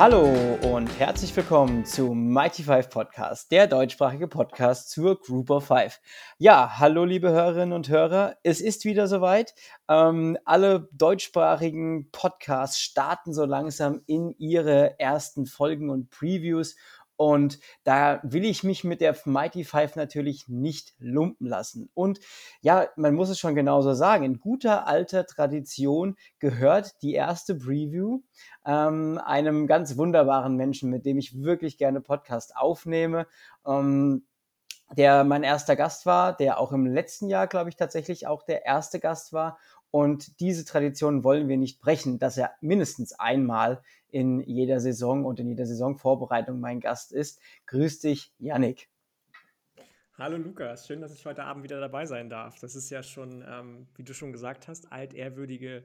Hallo und herzlich willkommen zu Mighty Five Podcast, der deutschsprachige Podcast zur Group of Five. Ja, hallo liebe Hörerinnen und Hörer, es ist wieder soweit. Ähm, alle deutschsprachigen Podcasts starten so langsam in ihre ersten Folgen und Previews und da will ich mich mit der Mighty Five natürlich nicht lumpen lassen. Und ja, man muss es schon genauso sagen, in guter alter Tradition gehört die erste Preview ähm, einem ganz wunderbaren Menschen, mit dem ich wirklich gerne Podcast aufnehme. Ähm, der mein erster Gast war, der auch im letzten Jahr, glaube ich, tatsächlich auch der erste Gast war. Und diese Tradition wollen wir nicht brechen, dass er mindestens einmal in jeder Saison und in jeder Saisonvorbereitung mein Gast ist. Grüß dich, Yannick. Hallo Lukas, schön, dass ich heute Abend wieder dabei sein darf. Das ist ja schon, ähm, wie du schon gesagt hast, altehrwürdige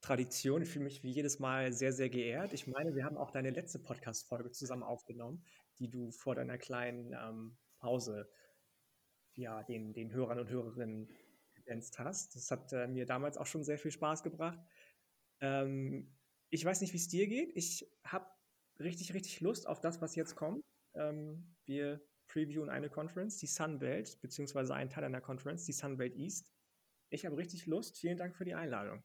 Tradition. Ich fühle mich wie jedes Mal sehr, sehr geehrt. Ich meine, wir haben auch deine letzte Podcast-Folge zusammen aufgenommen, die du vor deiner kleinen ähm, Pause ja, den, den Hörern und Hörerinnen ergänzt hast. Das hat äh, mir damals auch schon sehr viel Spaß gebracht. Ähm, ich weiß nicht, wie es dir geht. Ich habe richtig, richtig Lust auf das, was jetzt kommt. Ähm, wir previewen eine Conference, die Sunbelt, beziehungsweise einen Teil einer Conference, die Sunbelt East. Ich habe richtig Lust. Vielen Dank für die Einladung.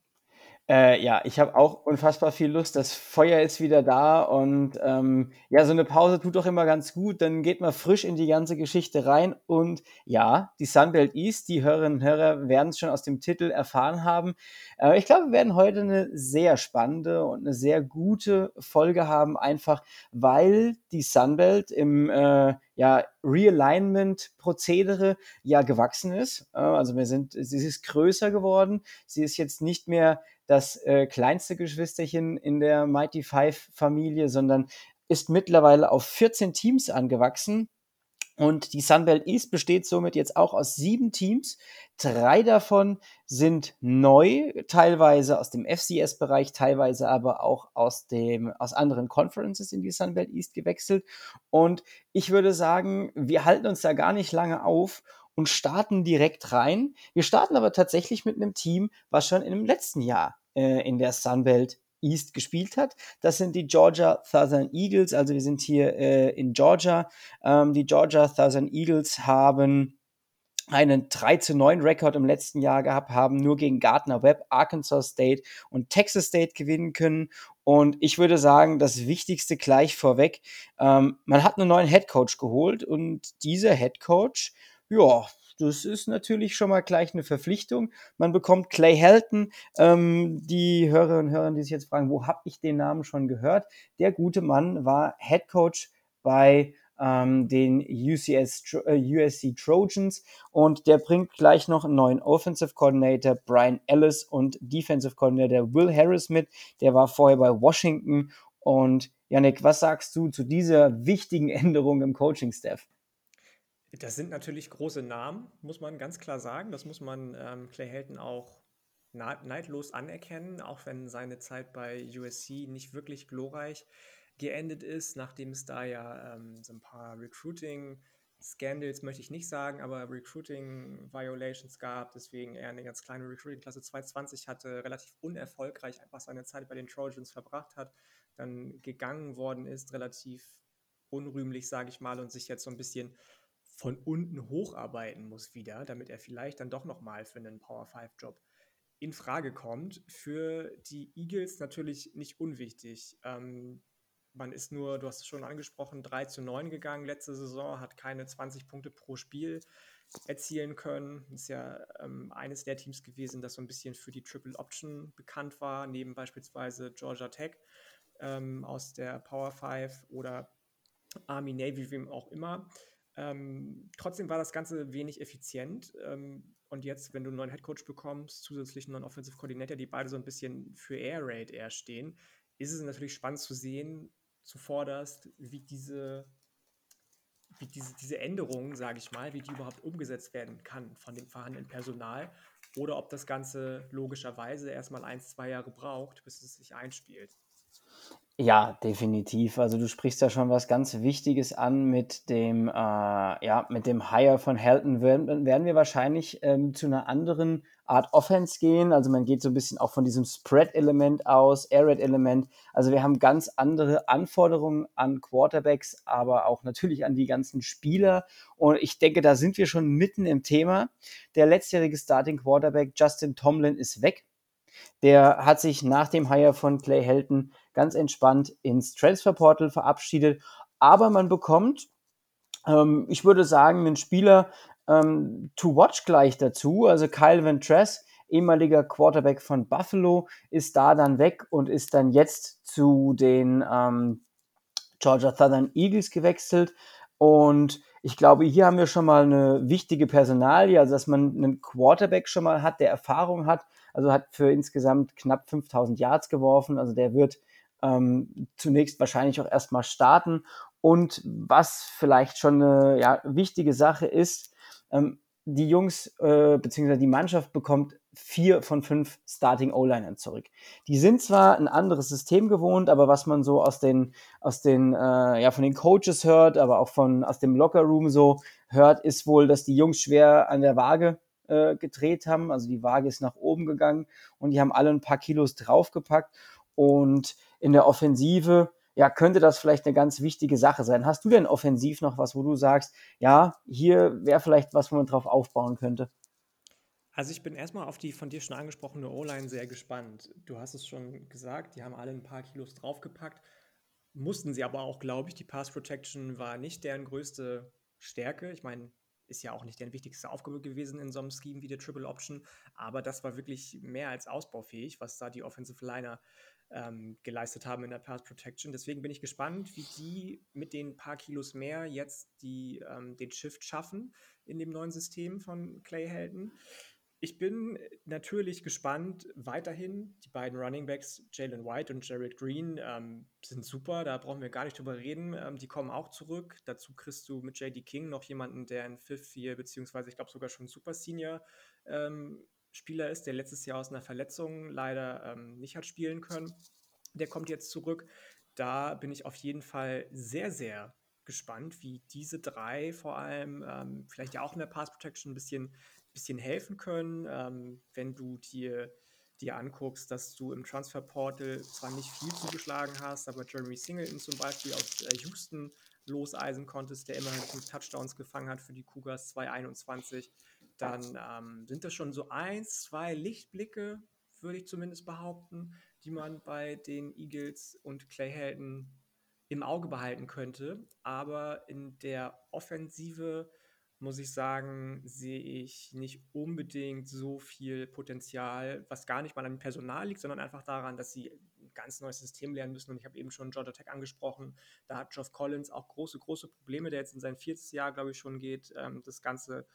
Äh, ja, ich habe auch unfassbar viel Lust. Das Feuer ist wieder da und ähm, ja, so eine Pause tut doch immer ganz gut. Dann geht man frisch in die ganze Geschichte rein. Und ja, die Sunbelt East, die Hörerinnen und Hörer werden es schon aus dem Titel erfahren haben. Äh, ich glaube, wir werden heute eine sehr spannende und eine sehr gute Folge haben, einfach weil die Sunbelt im äh, ja, Realignment-Prozedere ja gewachsen ist. Also wir sind, sie ist größer geworden. Sie ist jetzt nicht mehr das äh, kleinste Geschwisterchen in der Mighty Five Familie, sondern ist mittlerweile auf 14 Teams angewachsen. Und die Sunbelt East besteht somit jetzt auch aus sieben Teams. Drei davon sind neu, teilweise aus dem FCS-Bereich, teilweise aber auch aus, dem, aus anderen Conferences in die Sunbelt East gewechselt. Und ich würde sagen, wir halten uns da gar nicht lange auf und starten direkt rein. Wir starten aber tatsächlich mit einem Team, was schon im letzten Jahr äh, in der Sunbelt East gespielt hat. Das sind die Georgia Southern Eagles. Also wir sind hier äh, in Georgia. Ähm, die Georgia Southern Eagles haben einen 3 zu 9 Rekord im letzten Jahr gehabt, haben nur gegen Gardner Webb, Arkansas State und Texas State gewinnen können. Und ich würde sagen, das Wichtigste gleich vorweg, ähm, man hat einen neuen Head Coach geholt und dieser Head Coach, ja, das ist natürlich schon mal gleich eine Verpflichtung. Man bekommt Clay Helton. Ähm, die Hörerinnen und Hörer, die sich jetzt fragen, wo habe ich den Namen schon gehört? Der gute Mann war Head Coach bei ähm, den UCS, äh, USC Trojans und der bringt gleich noch einen neuen Offensive Coordinator Brian Ellis und Defensive Coordinator Will Harris mit. Der war vorher bei Washington und Yannick, was sagst du zu dieser wichtigen Änderung im Coaching-Staff? Das sind natürlich große Namen, muss man ganz klar sagen. Das muss man ähm, Clay Helton auch neidlos anerkennen, auch wenn seine Zeit bei USC nicht wirklich glorreich geendet ist, nachdem es da ja ähm, so ein paar Recruiting Scandals möchte ich nicht sagen, aber Recruiting Violations gab, deswegen er eine ganz kleine Recruiting Klasse 220 hatte, relativ unerfolgreich einfach seine Zeit bei den Trojans verbracht hat, dann gegangen worden ist, relativ unrühmlich, sage ich mal, und sich jetzt so ein bisschen von unten hocharbeiten muss wieder, damit er vielleicht dann doch nochmal für einen Power 5 Job in Frage kommt. Für die Eagles natürlich nicht unwichtig. Ähm, man ist nur, du hast es schon angesprochen, 3 zu 9 gegangen letzte Saison, hat keine 20 Punkte pro Spiel erzielen können. Ist ja ähm, eines der Teams gewesen, das so ein bisschen für die Triple Option bekannt war, neben beispielsweise Georgia Tech ähm, aus der Power 5 oder Army Navy, wem auch immer. Ähm, trotzdem war das Ganze wenig effizient. Ähm, und jetzt, wenn du einen neuen Headcoach bekommst, zusätzlich einen neuen Offensive Coordinator, die beide so ein bisschen für Air Raid eher stehen, ist es natürlich spannend zu sehen, zuvorderst, wie diese, wie diese, diese Änderungen, sage ich mal, wie die überhaupt umgesetzt werden kann von dem vorhandenen Personal oder ob das Ganze logischerweise erstmal ein, zwei Jahre braucht, bis es sich einspielt. Ja, definitiv. Also du sprichst ja schon was ganz Wichtiges an mit dem, äh, ja, mit dem Hire von Helton. Werden, werden wir wahrscheinlich ähm, zu einer anderen Art Offense gehen. Also man geht so ein bisschen auch von diesem Spread-Element aus, Air-Raid-Element. Also wir haben ganz andere Anforderungen an Quarterbacks, aber auch natürlich an die ganzen Spieler. Und ich denke, da sind wir schon mitten im Thema. Der letztjährige Starting Quarterback Justin Tomlin ist weg. Der hat sich nach dem Hire von Clay Helton ganz entspannt ins Transferportal verabschiedet. Aber man bekommt, ähm, ich würde sagen, einen Spieler ähm, to watch gleich dazu. Also Kyle Ventress, ehemaliger Quarterback von Buffalo, ist da dann weg und ist dann jetzt zu den ähm, Georgia Southern Eagles gewechselt. Und ich glaube, hier haben wir schon mal eine wichtige Personalie, also dass man einen Quarterback schon mal hat, der Erfahrung hat, also hat für insgesamt knapp 5000 Yards geworfen. Also der wird ähm, zunächst wahrscheinlich auch erstmal starten. Und was vielleicht schon eine ja, wichtige Sache ist, ähm, die Jungs äh, bzw. die Mannschaft bekommt vier von fünf Starting O-Linern zurück. Die sind zwar ein anderes System gewohnt, aber was man so aus den, aus den, äh, ja, von den Coaches hört, aber auch von, aus dem Lockerroom so hört, ist wohl, dass die Jungs schwer an der Waage äh, gedreht haben. Also die Waage ist nach oben gegangen und die haben alle ein paar Kilos draufgepackt. Und in der Offensive, ja, könnte das vielleicht eine ganz wichtige Sache sein. Hast du denn offensiv noch was, wo du sagst, ja, hier wäre vielleicht was, wo man drauf aufbauen könnte? Also ich bin erstmal auf die von dir schon angesprochene O-Line sehr gespannt. Du hast es schon gesagt, die haben alle ein paar Kilos draufgepackt. Mussten sie aber auch, glaube ich. Die Pass Protection war nicht deren größte Stärke. Ich meine, ist ja auch nicht deren wichtigste Aufgabe gewesen in so einem Scheme wie der Triple Option, aber das war wirklich mehr als ausbaufähig, was da die Offensive Liner ähm, geleistet haben in der Pass Protection. Deswegen bin ich gespannt, wie die mit den paar Kilos mehr jetzt die, ähm, den Shift schaffen in dem neuen System von Clay Helton. Ich bin natürlich gespannt weiterhin. Die beiden Running Backs, Jalen White und Jared Green, ähm, sind super. Da brauchen wir gar nicht drüber reden. Ähm, die kommen auch zurück. Dazu kriegst du mit JD King noch jemanden, der ein Fifth Year, beziehungsweise ich glaube sogar schon Super Senior ähm, Spieler ist, der letztes Jahr aus einer Verletzung leider ähm, nicht hat spielen können. Der kommt jetzt zurück. Da bin ich auf jeden Fall sehr, sehr gespannt, wie diese drei vor allem ähm, vielleicht ja auch in der Pass Protection ein bisschen, bisschen helfen können, ähm, wenn du dir dir anguckst, dass du im Transferportal zwar nicht viel zugeschlagen hast, aber Jeremy Singleton zum Beispiel aus äh, Houston loseisen konntest, der immerhin fünf Touchdowns gefangen hat für die Cougars 221 dann ähm, sind das schon so eins, zwei Lichtblicke, würde ich zumindest behaupten, die man bei den Eagles und Clay Helton im Auge behalten könnte. Aber in der Offensive muss ich sagen, sehe ich nicht unbedingt so viel Potenzial, was gar nicht mal an Personal liegt, sondern einfach daran, dass sie ein ganz neues System lernen müssen. Und ich habe eben schon Georgia Tech angesprochen. Da hat Geoff Collins auch große, große Probleme, der jetzt in sein viertes Jahr, glaube ich, schon geht, ähm, das Ganze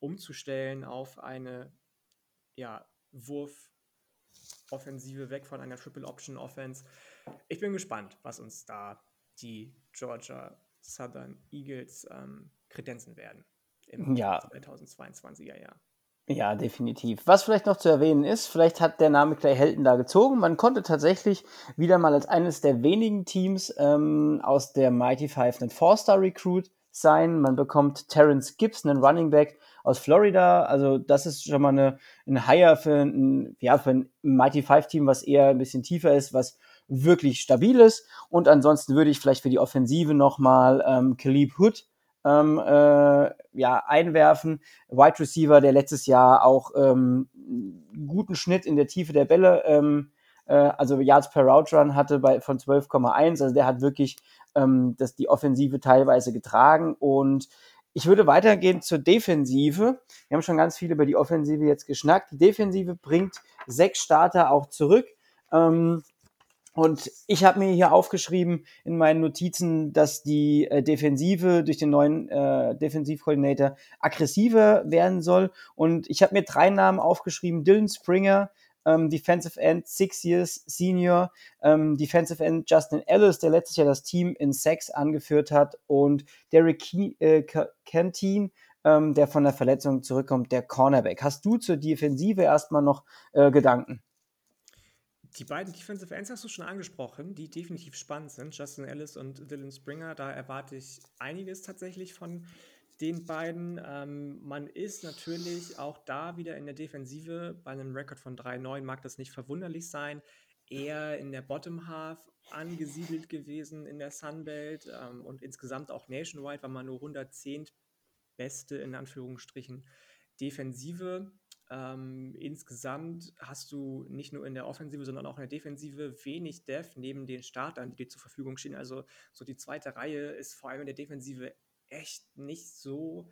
umzustellen auf eine ja, Wurfoffensive weg von einer Triple Option Offense. Ich bin gespannt, was uns da die Georgia Southern Eagles ähm, kredenzen werden im ja. 2022er Jahr. Ja, definitiv. Was vielleicht noch zu erwähnen ist, vielleicht hat der Name Clay Helton da gezogen. Man konnte tatsächlich wieder mal als eines der wenigen Teams ähm, aus der Mighty Five einen Four-Star Recruit sein. Man bekommt Terrence Gibbs, einen Running Back, aus Florida. Also das ist schon mal eine, ein Hire für ein, ja, für ein Mighty Five Team, was eher ein bisschen tiefer ist, was wirklich stabil ist. Und ansonsten würde ich vielleicht für die Offensive nochmal ähm, Khalib Hood ähm, äh, ja, einwerfen. Wide Receiver, der letztes Jahr auch ähm, guten Schnitt in der Tiefe der Bälle, ähm, äh, also Yards per Route Run hatte bei, von 12,1. Also der hat wirklich ähm, das, die Offensive teilweise getragen und ich würde weitergehen zur Defensive. Wir haben schon ganz viel über die Offensive jetzt geschnackt. Die Defensive bringt sechs Starter auch zurück. Ähm, und ich habe mir hier aufgeschrieben in meinen Notizen, dass die äh, Defensive durch den neuen äh, Defensivkoordinator aggressiver werden soll. Und ich habe mir drei Namen aufgeschrieben: Dylan Springer, ähm, Defensive End Six Years Senior, ähm, Defensive End Justin Ellis, der letztes Jahr das Team in Sex angeführt hat und Derek Ke äh, Canteen, ähm, der von der Verletzung zurückkommt, der Cornerback. Hast du zur Defensive erstmal noch äh, Gedanken? Die beiden Defensive Ends hast du schon angesprochen, die definitiv spannend sind. Justin Ellis und Dylan Springer, da erwarte ich einiges tatsächlich von den beiden. Ähm, man ist natürlich auch da wieder in der Defensive. Bei einem Rekord von 3-9 mag das nicht verwunderlich sein. Eher in der Bottom Half angesiedelt gewesen in der Sunbelt ähm, und insgesamt auch nationwide war man nur 110 beste in Anführungsstrichen Defensive. Ähm, insgesamt hast du nicht nur in der Offensive, sondern auch in der Defensive wenig Def neben den Startern, die dir zur Verfügung stehen. Also so die zweite Reihe ist vor allem in der Defensive echt nicht so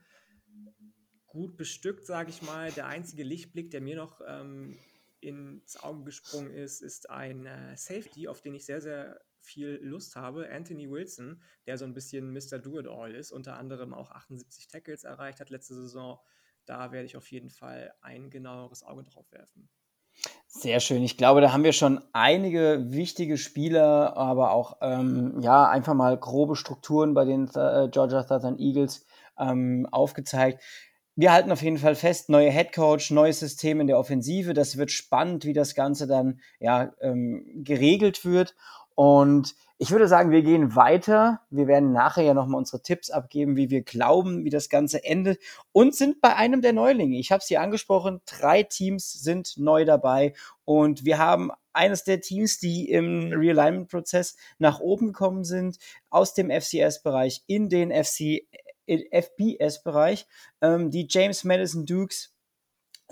gut bestückt, sage ich mal. Der einzige Lichtblick, der mir noch ähm, ins Auge gesprungen ist, ist ein äh, Safety, auf den ich sehr, sehr viel Lust habe. Anthony Wilson, der so ein bisschen Mr. Do-It-All ist, unter anderem auch 78 Tackles erreicht hat letzte Saison. Da werde ich auf jeden Fall ein genaueres Auge drauf werfen. Sehr schön. Ich glaube, da haben wir schon einige wichtige Spieler, aber auch ähm, ja einfach mal grobe Strukturen bei den äh, Georgia Southern Eagles ähm, aufgezeigt. Wir halten auf jeden Fall fest, neuer Head Coach, neues System in der Offensive. Das wird spannend, wie das Ganze dann ja ähm, geregelt wird. Und ich würde sagen, wir gehen weiter. Wir werden nachher ja nochmal unsere Tipps abgeben, wie wir glauben, wie das Ganze endet. Und sind bei einem der Neulinge. Ich habe es hier angesprochen, drei Teams sind neu dabei. Und wir haben eines der Teams, die im Realignment-Prozess nach oben gekommen sind, aus dem FCS-Bereich in den FC, FBS-Bereich. Ähm, die James Madison Dukes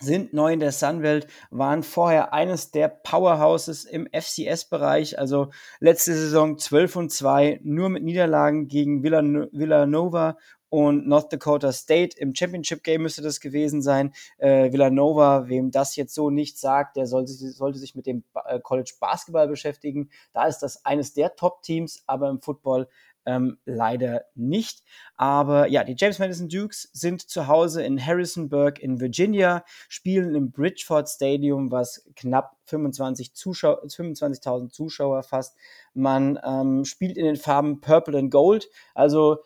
sind neu in der Sunwelt, waren vorher eines der Powerhouses im FCS-Bereich, also letzte Saison 12 und 2, nur mit Niederlagen gegen Villanova und North Dakota State. Im Championship Game müsste das gewesen sein. Äh, Villanova, wem das jetzt so nicht sagt, der sollte, sollte sich mit dem äh, College Basketball beschäftigen. Da ist das eines der Top-Teams, aber im Football ähm, leider nicht. Aber ja, die James Madison Dukes sind zu Hause in Harrisonburg in Virginia, spielen im Bridgeford Stadium, was knapp 25 Zuschauer, 25.000 Zuschauer fasst. Man ähm, spielt in den Farben Purple and Gold. Also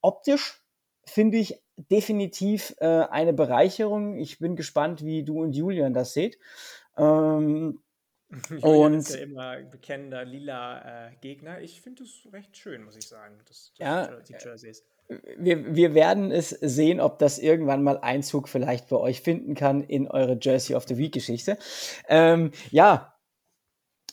optisch finde ich definitiv äh, eine Bereicherung. Ich bin gespannt, wie du und Julian das seht. Ähm, Julian ist ja immer bekennender lila äh, Gegner. Ich finde es recht schön, muss ich sagen, das, das ja, die Jerseys. Wir, wir werden es sehen, ob das irgendwann mal Einzug vielleicht bei euch finden kann in eure Jersey of the Week Geschichte. Ähm, ja,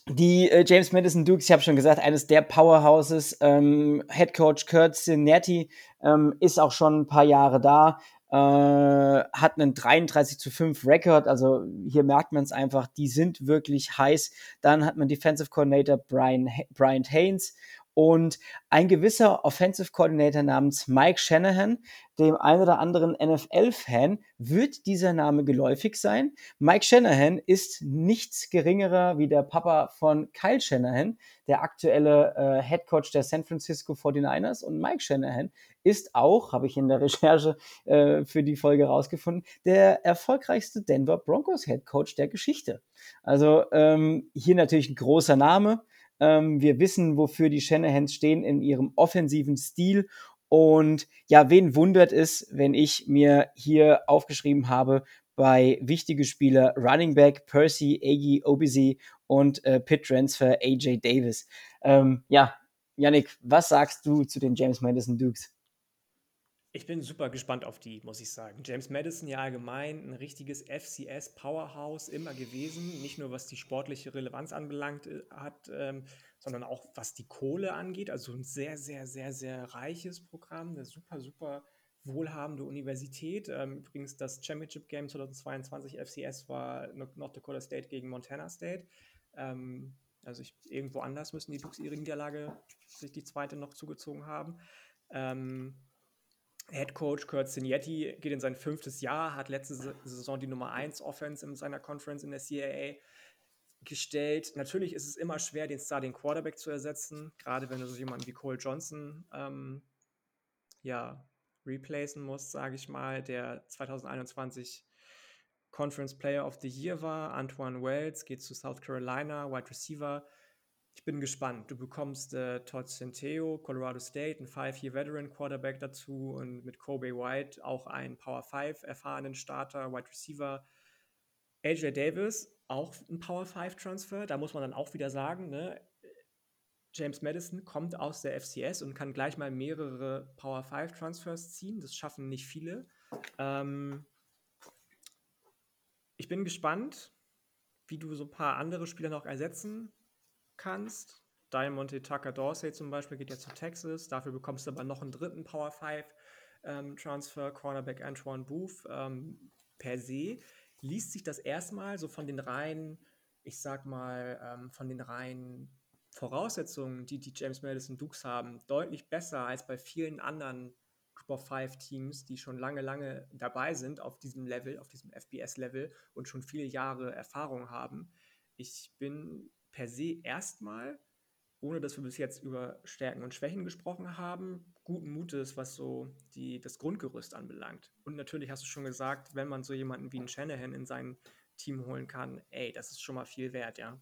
die äh, James Madison Dukes, ich habe schon gesagt, eines der Powerhouses. Ähm, Head Coach Kurt Cinerti ähm, ist auch schon ein paar Jahre da äh, hat einen 33 zu 5 Rekord, also hier merkt man es einfach, die sind wirklich heiß. Dann hat man Defensive Coordinator Brian, Brian Haynes und ein gewisser Offensive Coordinator namens Mike Shanahan, dem ein oder anderen NFL-Fan, wird dieser Name geläufig sein. Mike Shanahan ist nichts geringerer wie der Papa von Kyle Shanahan, der aktuelle äh, Head Coach der San Francisco 49ers. Und Mike Shanahan ist auch, habe ich in der Recherche äh, für die Folge rausgefunden, der erfolgreichste Denver Broncos Head Coach der Geschichte. Also ähm, hier natürlich ein großer Name. Ähm, wir wissen, wofür die Shanahans stehen in ihrem offensiven Stil. Und ja, wen wundert es, wenn ich mir hier aufgeschrieben habe, bei wichtige Spieler Running Back Percy, Agi, Obisi und äh, Pit Transfer AJ Davis. Ähm, ja, Yannick, was sagst du zu den James Madison Dukes? Ich bin super gespannt auf die, muss ich sagen. James Madison ja allgemein ein richtiges FCS-Powerhouse immer gewesen. Nicht nur was die sportliche Relevanz anbelangt äh, hat, ähm, sondern auch was die Kohle angeht. Also ein sehr, sehr, sehr, sehr reiches Programm. Eine super, super wohlhabende Universität. Ähm, übrigens das Championship Game 2022 FCS war North Dakota State gegen Montana State. Ähm, also ich, irgendwo anders müssen die Dukes ihre Niederlage sich die zweite noch zugezogen haben. Ähm, Head Coach Kurt Signetti geht in sein fünftes Jahr, hat letzte Saison die Nummer 1 Offense in seiner Conference in der CAA gestellt. Natürlich ist es immer schwer, den Starting Quarterback zu ersetzen, gerade wenn du so jemanden wie Cole Johnson ähm, ja, replacen musst, sage ich mal, der 2021 Conference Player of the Year war. Antoine Wells geht zu South Carolina, Wide Receiver ich bin gespannt. Du bekommst äh, Todd Centeo, Colorado State, einen Five-Year-Veteran-Quarterback dazu und mit Kobe White auch einen Power 5 erfahrenen Starter, Wide Receiver. AJ Davis auch ein Power 5 Transfer. Da muss man dann auch wieder sagen, ne, James Madison kommt aus der FCS und kann gleich mal mehrere Power 5 Transfers ziehen. Das schaffen nicht viele. Ähm, ich bin gespannt, wie du so ein paar andere Spieler noch ersetzen kannst. Diamond Tucker Dorsey zum Beispiel geht ja zu Texas. Dafür bekommst du aber noch einen dritten Power 5 ähm, Transfer, Cornerback Antoine Booth. Ähm, per se liest sich das erstmal so von den reinen, ich sag mal, ähm, von den reinen Voraussetzungen, die die James Madison Dukes haben, deutlich besser als bei vielen anderen Group of Five Teams, die schon lange, lange dabei sind auf diesem Level, auf diesem FBS-Level und schon viele Jahre Erfahrung haben. Ich bin per se erstmal, ohne dass wir bis jetzt über Stärken und Schwächen gesprochen haben, guten Mutes, was so die, das Grundgerüst anbelangt. Und natürlich hast du schon gesagt, wenn man so jemanden wie einen Shanahan in sein Team holen kann, ey, das ist schon mal viel wert, ja.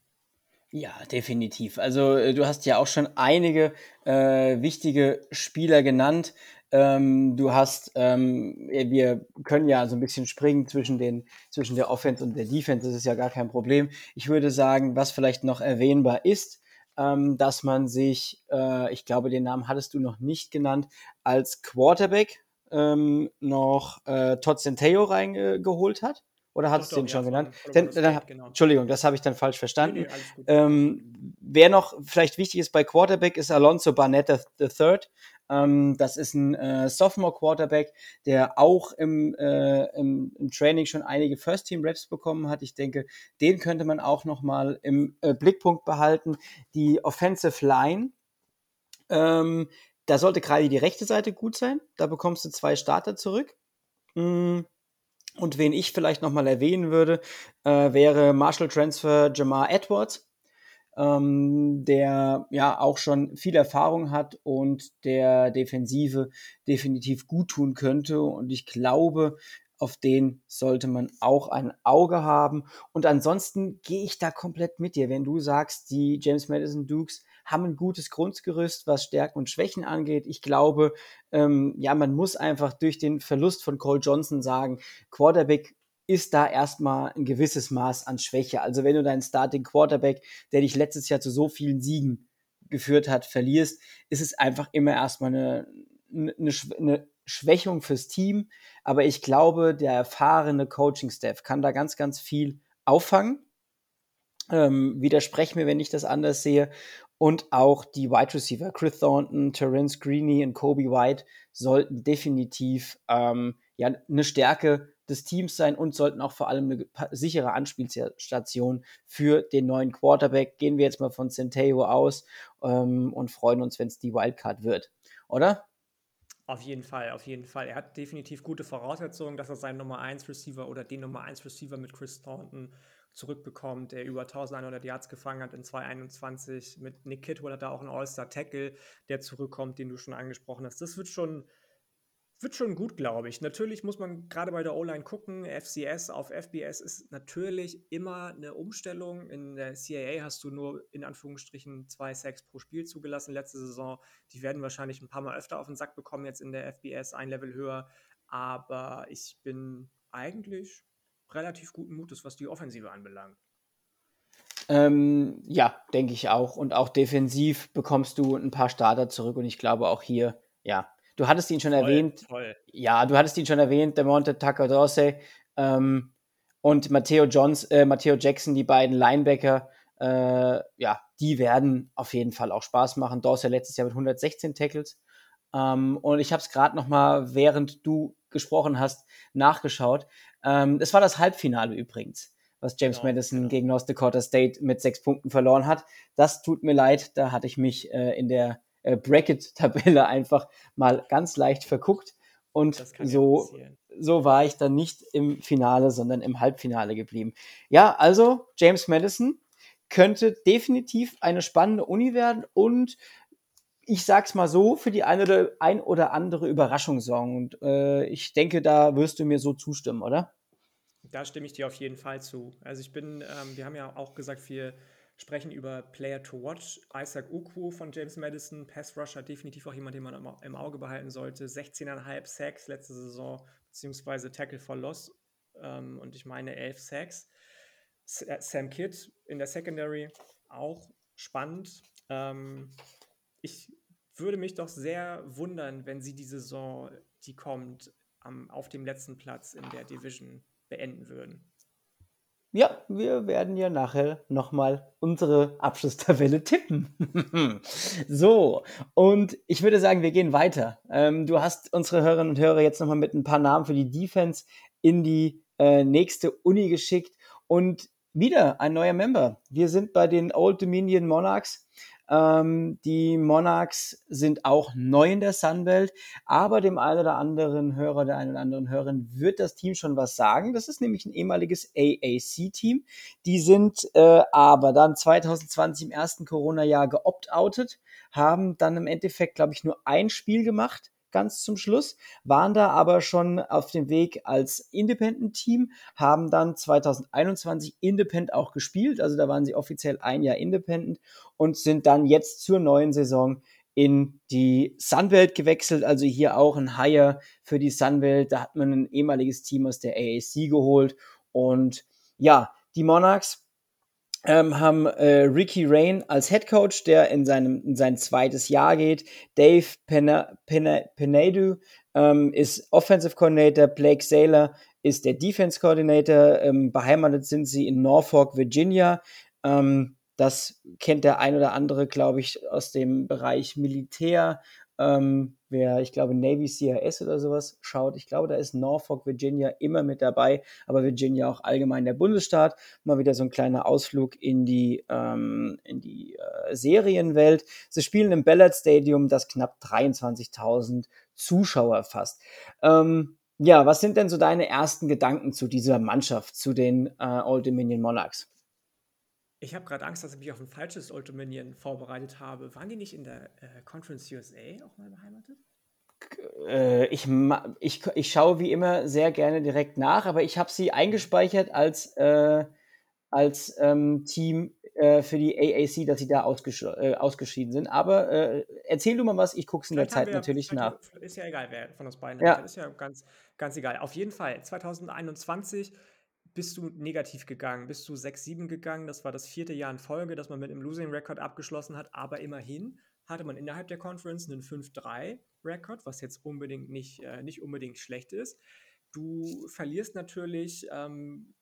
Ja, definitiv. Also äh, du hast ja auch schon einige äh, wichtige Spieler genannt. Ähm, du hast, ähm, wir können ja so ein bisschen springen zwischen, den, zwischen der Offense und der Defense, das ist ja gar kein Problem. Ich würde sagen, was vielleicht noch erwähnbar ist, ähm, dass man sich, äh, ich glaube, den Namen hattest du noch nicht genannt, als Quarterback ähm, noch äh, Todd Centeo reingeholt hat. Oder hattest du den schon genannt? Denn, dann, genau. Entschuldigung, das habe ich dann falsch verstanden. Nee, nee, ähm, wer noch vielleicht wichtig ist bei Quarterback, ist Alonso Barnett III. Ähm, das ist ein äh, Sophomore-Quarterback, der auch im, äh, im, im, Training schon einige First-Team-Raps bekommen hat. Ich denke, den könnte man auch noch mal im äh, Blickpunkt behalten. Die Offensive Line, ähm, da sollte gerade die rechte Seite gut sein. Da bekommst du zwei Starter zurück. Mhm. Und wen ich vielleicht nochmal erwähnen würde, äh, wäre Marshall Transfer Jamar Edwards, ähm, der ja auch schon viel Erfahrung hat und der Defensive definitiv gut tun könnte. Und ich glaube, auf den sollte man auch ein Auge haben. Und ansonsten gehe ich da komplett mit dir. Wenn du sagst, die James Madison Dukes haben ein gutes Grundgerüst, was Stärken und Schwächen angeht. Ich glaube, ähm, ja, man muss einfach durch den Verlust von Cole Johnson sagen, Quarterback ist da erstmal ein gewisses Maß an Schwäche. Also wenn du deinen Starting Quarterback, der dich letztes Jahr zu so vielen Siegen geführt hat, verlierst, ist es einfach immer erstmal eine, eine, eine Schwächung fürs Team. Aber ich glaube, der erfahrene Coaching-Staff kann da ganz, ganz viel auffangen. Ähm, widerspreche mir, wenn ich das anders sehe. Und auch die Wide Receiver, Chris Thornton, Terence Greeny und Kobe White, sollten definitiv ähm, ja, eine Stärke des Teams sein und sollten auch vor allem eine sichere Anspielstation für den neuen Quarterback. Gehen wir jetzt mal von Centeo aus ähm, und freuen uns, wenn es die Wildcard wird, oder? Auf jeden Fall, auf jeden Fall. Er hat definitiv gute Voraussetzungen, dass er seinen Nummer 1 Receiver oder den Nummer 1 Receiver mit Chris Thornton zurückbekommt, der über 1100 Yards gefangen hat in 2021. Mit Nick Kidwell hat er auch einen All-Star-Tackle, der zurückkommt, den du schon angesprochen hast. Das wird schon, wird schon gut, glaube ich. Natürlich muss man gerade bei der O-Line gucken. FCS auf FBS ist natürlich immer eine Umstellung. In der CAA hast du nur in Anführungsstrichen zwei Sacks pro Spiel zugelassen letzte Saison. Die werden wahrscheinlich ein paar Mal öfter auf den Sack bekommen jetzt in der FBS, ein Level höher. Aber ich bin eigentlich relativ guten Mutes, was die Offensive anbelangt. Ähm, ja, denke ich auch. Und auch defensiv bekommst du ein paar Starter zurück. Und ich glaube auch hier, ja, du hattest ihn schon toll, erwähnt. Toll. Ja, du hattest ihn schon erwähnt, der Monte Tucker Dorsey ähm, und Matteo, Johns, äh, Matteo Jackson, die beiden Linebacker. Äh, ja, die werden auf jeden Fall auch Spaß machen. Dorsey letztes Jahr mit 116 Tackles. Ähm, und ich habe es gerade noch mal, während du gesprochen hast, nachgeschaut. Ähm, es war das Halbfinale übrigens, was James genau, Madison genau. gegen North Dakota State mit sechs Punkten verloren hat. Das tut mir leid, da hatte ich mich äh, in der äh, Bracket-Tabelle einfach mal ganz leicht verguckt. Und so, so war ich dann nicht im Finale, sondern im Halbfinale geblieben. Ja, also James Madison könnte definitiv eine spannende Uni werden und ich sag's mal so, für die eine oder, ein oder andere Überraschung. Und äh, ich denke, da wirst du mir so zustimmen, oder? Da stimme ich dir auf jeden Fall zu. Also ich bin, ähm, wir haben ja auch gesagt, wir sprechen über Player to Watch. Isaac Ukwu von James Madison, Pass Rusher, definitiv auch jemand, den man im Auge behalten sollte. 16,5 Sacks letzte Saison, beziehungsweise Tackle for Loss. Ähm, und ich meine 11 Sacks. Sam Kidd in der Secondary auch spannend. Ähm, ich würde mich doch sehr wundern, wenn sie die Saison, die kommt, am, auf dem letzten Platz in der Division beenden würden. Ja, wir werden ja nachher nochmal unsere Abschlusstabelle tippen. so, und ich würde sagen, wir gehen weiter. Ähm, du hast unsere Hörerinnen und Hörer jetzt nochmal mit ein paar Namen für die Defense in die äh, nächste Uni geschickt. Und wieder ein neuer Member. Wir sind bei den Old Dominion Monarchs. Ähm, die Monarchs sind auch neu in der Sunbelt, aber dem einen oder anderen Hörer, der einen oder anderen Hörerin wird das Team schon was sagen. Das ist nämlich ein ehemaliges AAC-Team. Die sind äh, aber dann 2020 im ersten Corona-Jahr geopt-outet, haben dann im Endeffekt, glaube ich, nur ein Spiel gemacht ganz zum Schluss, waren da aber schon auf dem Weg als Independent-Team, haben dann 2021 Independent auch gespielt, also da waren sie offiziell ein Jahr Independent und sind dann jetzt zur neuen Saison in die Sunwelt gewechselt, also hier auch ein Hire für die Sunwelt. Da hat man ein ehemaliges Team aus der AAC geholt. Und ja, die Monarchs ähm, haben äh, Ricky Rain als Head Coach, der in, seinem, in sein zweites Jahr geht. Dave Pena, ähm, ist Offensive Coordinator. Blake Saylor ist der Defense Coordinator. Ähm, beheimatet sind sie in Norfolk, Virginia. Ähm, das kennt der ein oder andere, glaube ich, aus dem Bereich Militär. Ähm, wer, ich glaube, Navy CRS oder sowas schaut, ich glaube, da ist Norfolk, Virginia immer mit dabei, aber Virginia auch allgemein der Bundesstaat. Mal wieder so ein kleiner Ausflug in die, ähm, in die äh, Serienwelt. Sie spielen im Ballard Stadium, das knapp 23.000 Zuschauer fasst. Ähm, ja, was sind denn so deine ersten Gedanken zu dieser Mannschaft, zu den äh, Old Dominion Monarchs? Ich habe gerade Angst, dass ich mich auf ein falsches Old Dominion vorbereitet habe. Waren die nicht in der äh, Conference USA auch mal beheimatet? Äh, ich, ich, ich schaue wie immer sehr gerne direkt nach, aber ich habe sie eingespeichert als, äh, als ähm, Team äh, für die AAC, dass sie da ausgesch äh, ausgeschieden sind. Aber äh, erzähl du mal was, ich gucke es in der Zeit natürlich nach. Ist ja egal, wer von uns beiden ja. ist ja ganz, ganz egal. Auf jeden Fall, 2021 bist du negativ gegangen, bist du 6-7 gegangen. Das war das vierte Jahr in Folge, dass man mit einem Losing Record abgeschlossen hat. Aber immerhin hatte man innerhalb der Conference einen 5-3 Record, was jetzt unbedingt nicht, äh, nicht unbedingt schlecht ist. Du verlierst natürlich ähm,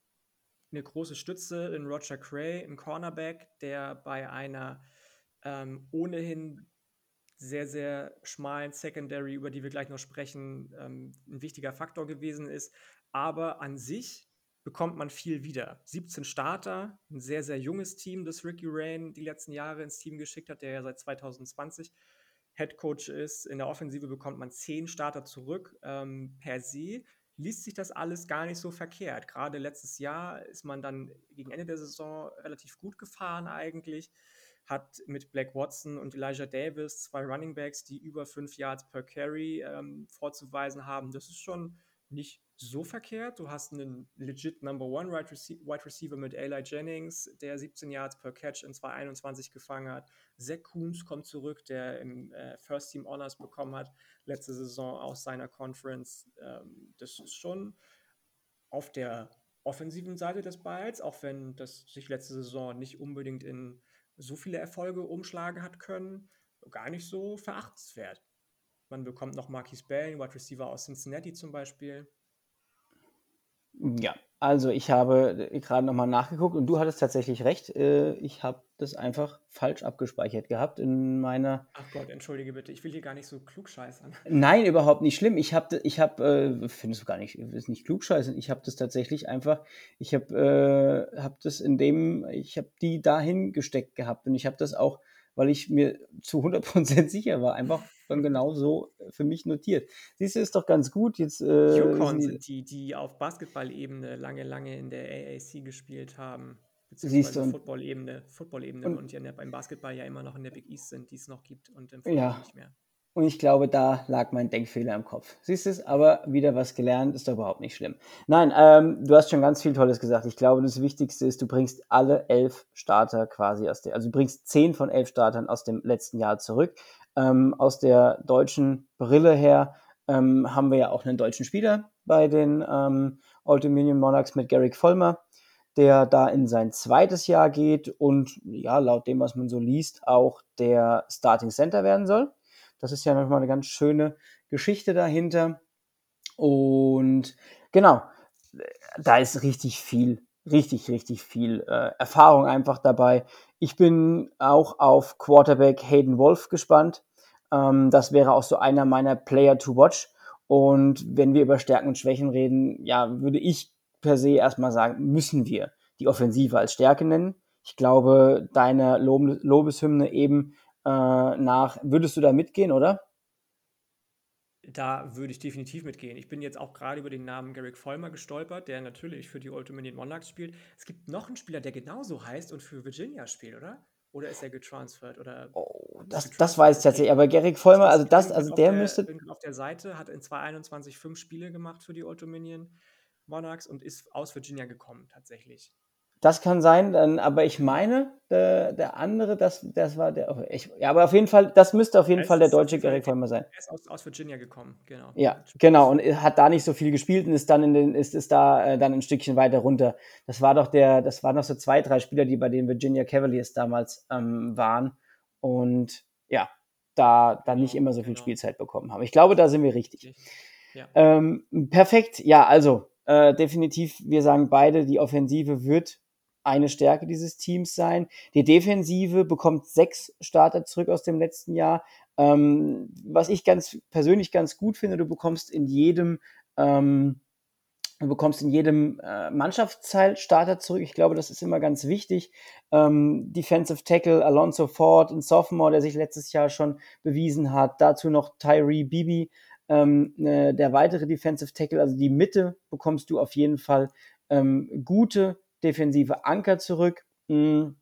eine große Stütze in Roger Cray, ein Cornerback, der bei einer ähm, ohnehin sehr, sehr schmalen Secondary, über die wir gleich noch sprechen, ähm, ein wichtiger Faktor gewesen ist. Aber an sich bekommt man viel wieder. 17 Starter, ein sehr, sehr junges Team, das Ricky Rain die letzten Jahre ins Team geschickt hat, der ja seit 2020 Head Coach ist. In der Offensive bekommt man 10 Starter zurück. Ähm, per se liest sich das alles gar nicht so verkehrt. Gerade letztes Jahr ist man dann gegen Ende der Saison relativ gut gefahren eigentlich. Hat mit Black Watson und Elijah Davis zwei Running Backs, die über 5 Yards per Carry ähm, vorzuweisen haben. Das ist schon nicht so verkehrt. Du hast einen legit Number One Wide, Rece Receiver mit Eli Jennings, der 17 Yards per Catch in 2021 gefangen hat. Zach Coombs kommt zurück, der im äh, First Team Honors bekommen hat, letzte Saison aus seiner Conference. Ähm, das ist schon auf der offensiven Seite des Balls, auch wenn das sich letzte Saison nicht unbedingt in so viele Erfolge umschlagen hat können, gar nicht so verachtenswert. Man bekommt noch Marquis Bell, Wide Receiver aus Cincinnati zum Beispiel. Ja, also ich habe äh, gerade nochmal nachgeguckt und du hattest tatsächlich recht. Äh, ich habe das einfach falsch abgespeichert gehabt in meiner. Ach Gott, entschuldige bitte, ich will hier gar nicht so klugscheißern. Nein, überhaupt nicht schlimm. Ich habe, ich habe, äh, findest du gar nicht, ist nicht klugscheißern. Ich habe das tatsächlich einfach, ich habe, äh, habe das in dem, ich habe die dahin gesteckt gehabt und ich habe das auch weil ich mir zu 100% sicher war, einfach dann genau so für mich notiert. Siehst du, ist doch ganz gut. Jetzt, äh, Yukon sind die, die auf Basketball-Ebene lange, lange in der AAC gespielt haben. Beziehungsweise Football-Ebene, Football-Ebene und, und ja beim Basketball ja immer noch in der Big East sind, die es noch gibt und im Football ja. nicht mehr. Und ich glaube, da lag mein Denkfehler im Kopf. Siehst du es? Aber wieder was gelernt, ist doch überhaupt nicht schlimm. Nein, ähm, du hast schon ganz viel Tolles gesagt. Ich glaube, das Wichtigste ist, du bringst alle elf Starter quasi aus der, also du bringst zehn von elf Startern aus dem letzten Jahr zurück. Ähm, aus der deutschen Brille her ähm, haben wir ja auch einen deutschen Spieler bei den ähm, Old Dominion Monarchs mit Garrick Vollmer der da in sein zweites Jahr geht und ja, laut dem, was man so liest, auch der Starting Center werden soll. Das ist ja nochmal eine ganz schöne Geschichte dahinter. Und genau, da ist richtig viel, richtig, richtig viel äh, Erfahrung einfach dabei. Ich bin auch auf Quarterback Hayden Wolf gespannt. Ähm, das wäre auch so einer meiner Player to watch. Und wenn wir über Stärken und Schwächen reden, ja, würde ich per se erstmal sagen, müssen wir die Offensive als Stärke nennen. Ich glaube, deine Lob Lobeshymne eben äh, nach, würdest du da mitgehen, oder? Da würde ich definitiv mitgehen. Ich bin jetzt auch gerade über den Namen Garrick Vollmer gestolpert, der natürlich für die Ultimate Monarchs spielt. Es gibt noch einen Spieler, der genauso heißt und für Virginia spielt, oder? Oder ist er getransfert? Oder oh, das, das weiß ich tatsächlich. Aber Garrick Vollmer, also das, also der, der müsste. Auf der Seite hat in 2021 fünf Spiele gemacht für die Ultimate Monarchs und ist aus Virginia gekommen, tatsächlich. Das kann sein, dann, aber ich meine, der, der andere, das, das war der. Ich, ja, aber auf jeden Fall, das müsste auf jeden Fall der deutsche Garrick Vollmer sein. Er ist aus, aus, Virginia gekommen, genau. Ja, genau, und hat da nicht so viel gespielt und ist dann in den, ist, ist da äh, dann ein Stückchen weiter runter. Das war doch der, das waren noch so zwei, drei Spieler, die bei den Virginia Cavaliers damals ähm, waren. Und ja, da dann nicht immer so viel genau. Spielzeit bekommen haben. Ich glaube, da sind wir richtig. Ja. Ähm, perfekt, ja, also äh, definitiv, wir sagen beide, die Offensive wird eine Stärke dieses Teams sein. Die Defensive bekommt sechs Starter zurück aus dem letzten Jahr. Ähm, was ich ganz persönlich ganz gut finde, du bekommst in jedem ähm, Du bekommst in jedem äh, Mannschaftsteil Starter zurück. Ich glaube, das ist immer ganz wichtig. Ähm, Defensive Tackle Alonso Ford, ein Sophomore, der sich letztes Jahr schon bewiesen hat. Dazu noch Tyree Bibi, ähm, äh, der weitere Defensive Tackle. Also die Mitte bekommst du auf jeden Fall ähm, gute defensive Anker zurück. Hm.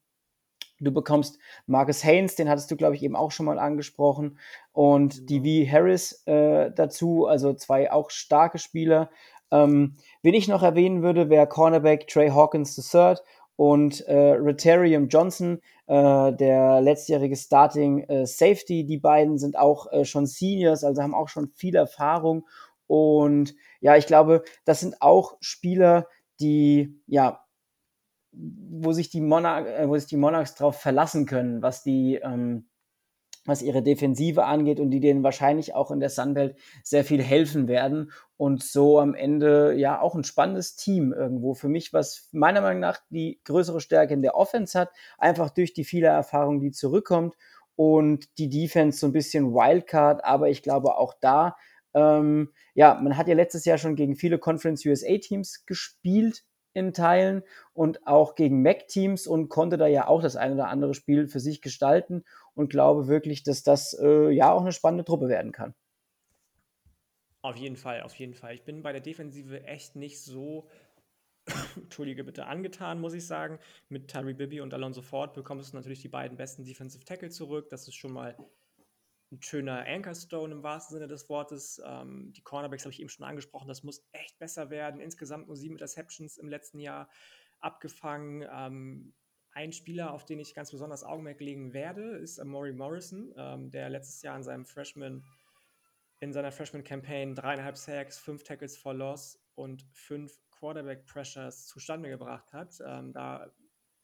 Du bekommst Marcus Haynes, den hattest du, glaube ich, eben auch schon mal angesprochen. Und die V. Harris äh, dazu, also zwei auch starke Spieler. Ähm, wen ich noch erwähnen würde, wäre Cornerback Trey Hawkins III und äh, Rotarium Johnson, äh, der letztjährige Starting äh, Safety. Die beiden sind auch äh, schon Seniors, also haben auch schon viel Erfahrung. Und ja, ich glaube, das sind auch Spieler, die ja wo sich die, Monarch, äh, wo sich die Monarchs darauf verlassen können, was die, ähm, was ihre Defensive angeht und die denen wahrscheinlich auch in der Sunbelt sehr viel helfen werden und so am Ende ja auch ein spannendes Team irgendwo. Für mich, was meiner Meinung nach die größere Stärke in der Offense hat, einfach durch die viele Erfahrung, die zurückkommt und die Defense so ein bisschen Wildcard, aber ich glaube auch da ähm, ja, man hat ja letztes Jahr schon gegen viele Conference USA Teams gespielt in Teilen und auch gegen Mac-Teams und konnte da ja auch das ein oder andere Spiel für sich gestalten und glaube wirklich, dass das äh, ja auch eine spannende Truppe werden kann. Auf jeden Fall, auf jeden Fall. Ich bin bei der Defensive echt nicht so, entschuldige bitte, angetan, muss ich sagen. Mit Tyree Bibi und Alonso Ford bekommst du natürlich die beiden besten Defensive Tackle zurück. Das ist schon mal ein schöner Anchorstone im wahrsten Sinne des Wortes. Ähm, die Cornerbacks habe ich eben schon angesprochen, das muss echt besser werden. Insgesamt nur sieben Interceptions im letzten Jahr abgefangen. Ähm, ein Spieler, auf den ich ganz besonders Augenmerk legen werde, ist Amori Morrison, ähm, der letztes Jahr in seinem Freshman, in seiner Freshman-Campaign dreieinhalb Sacks, fünf Tackles for Loss und fünf Quarterback-Pressures zustande gebracht hat. Ähm, da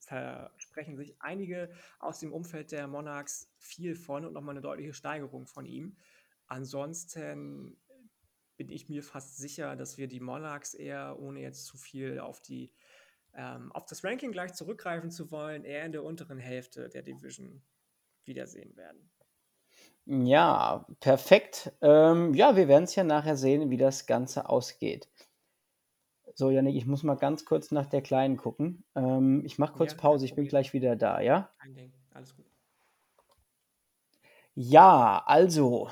versprechen sich einige aus dem Umfeld der Monarchs viel von und nochmal eine deutliche Steigerung von ihm. Ansonsten bin ich mir fast sicher, dass wir die Monarchs eher, ohne jetzt zu viel auf die ähm, auf das Ranking gleich zurückgreifen zu wollen, eher in der unteren Hälfte der Division wiedersehen werden. Ja, perfekt. Ähm, ja, wir werden es ja nachher sehen, wie das Ganze ausgeht. So, Janik, ich muss mal ganz kurz nach der Kleinen gucken. Ähm, ich mache kurz ja, Pause, ich bin gleich wieder da, ja? Kein Ding, alles gut. Ja, also,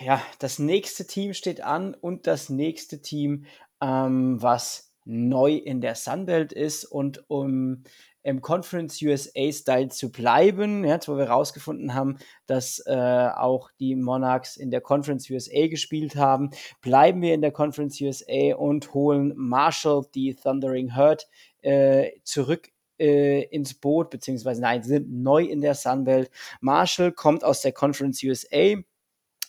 ja, das nächste Team steht an und das nächste Team, ähm, was neu in der Sunbelt ist und um im Conference USA-Style zu bleiben, jetzt wo wir herausgefunden haben, dass äh, auch die Monarchs in der Conference USA gespielt haben, bleiben wir in der Conference USA und holen Marshall, die Thundering Herd, äh, zurück äh, ins Boot, beziehungsweise nein, sind neu in der Sunbelt. Marshall kommt aus der Conference USA,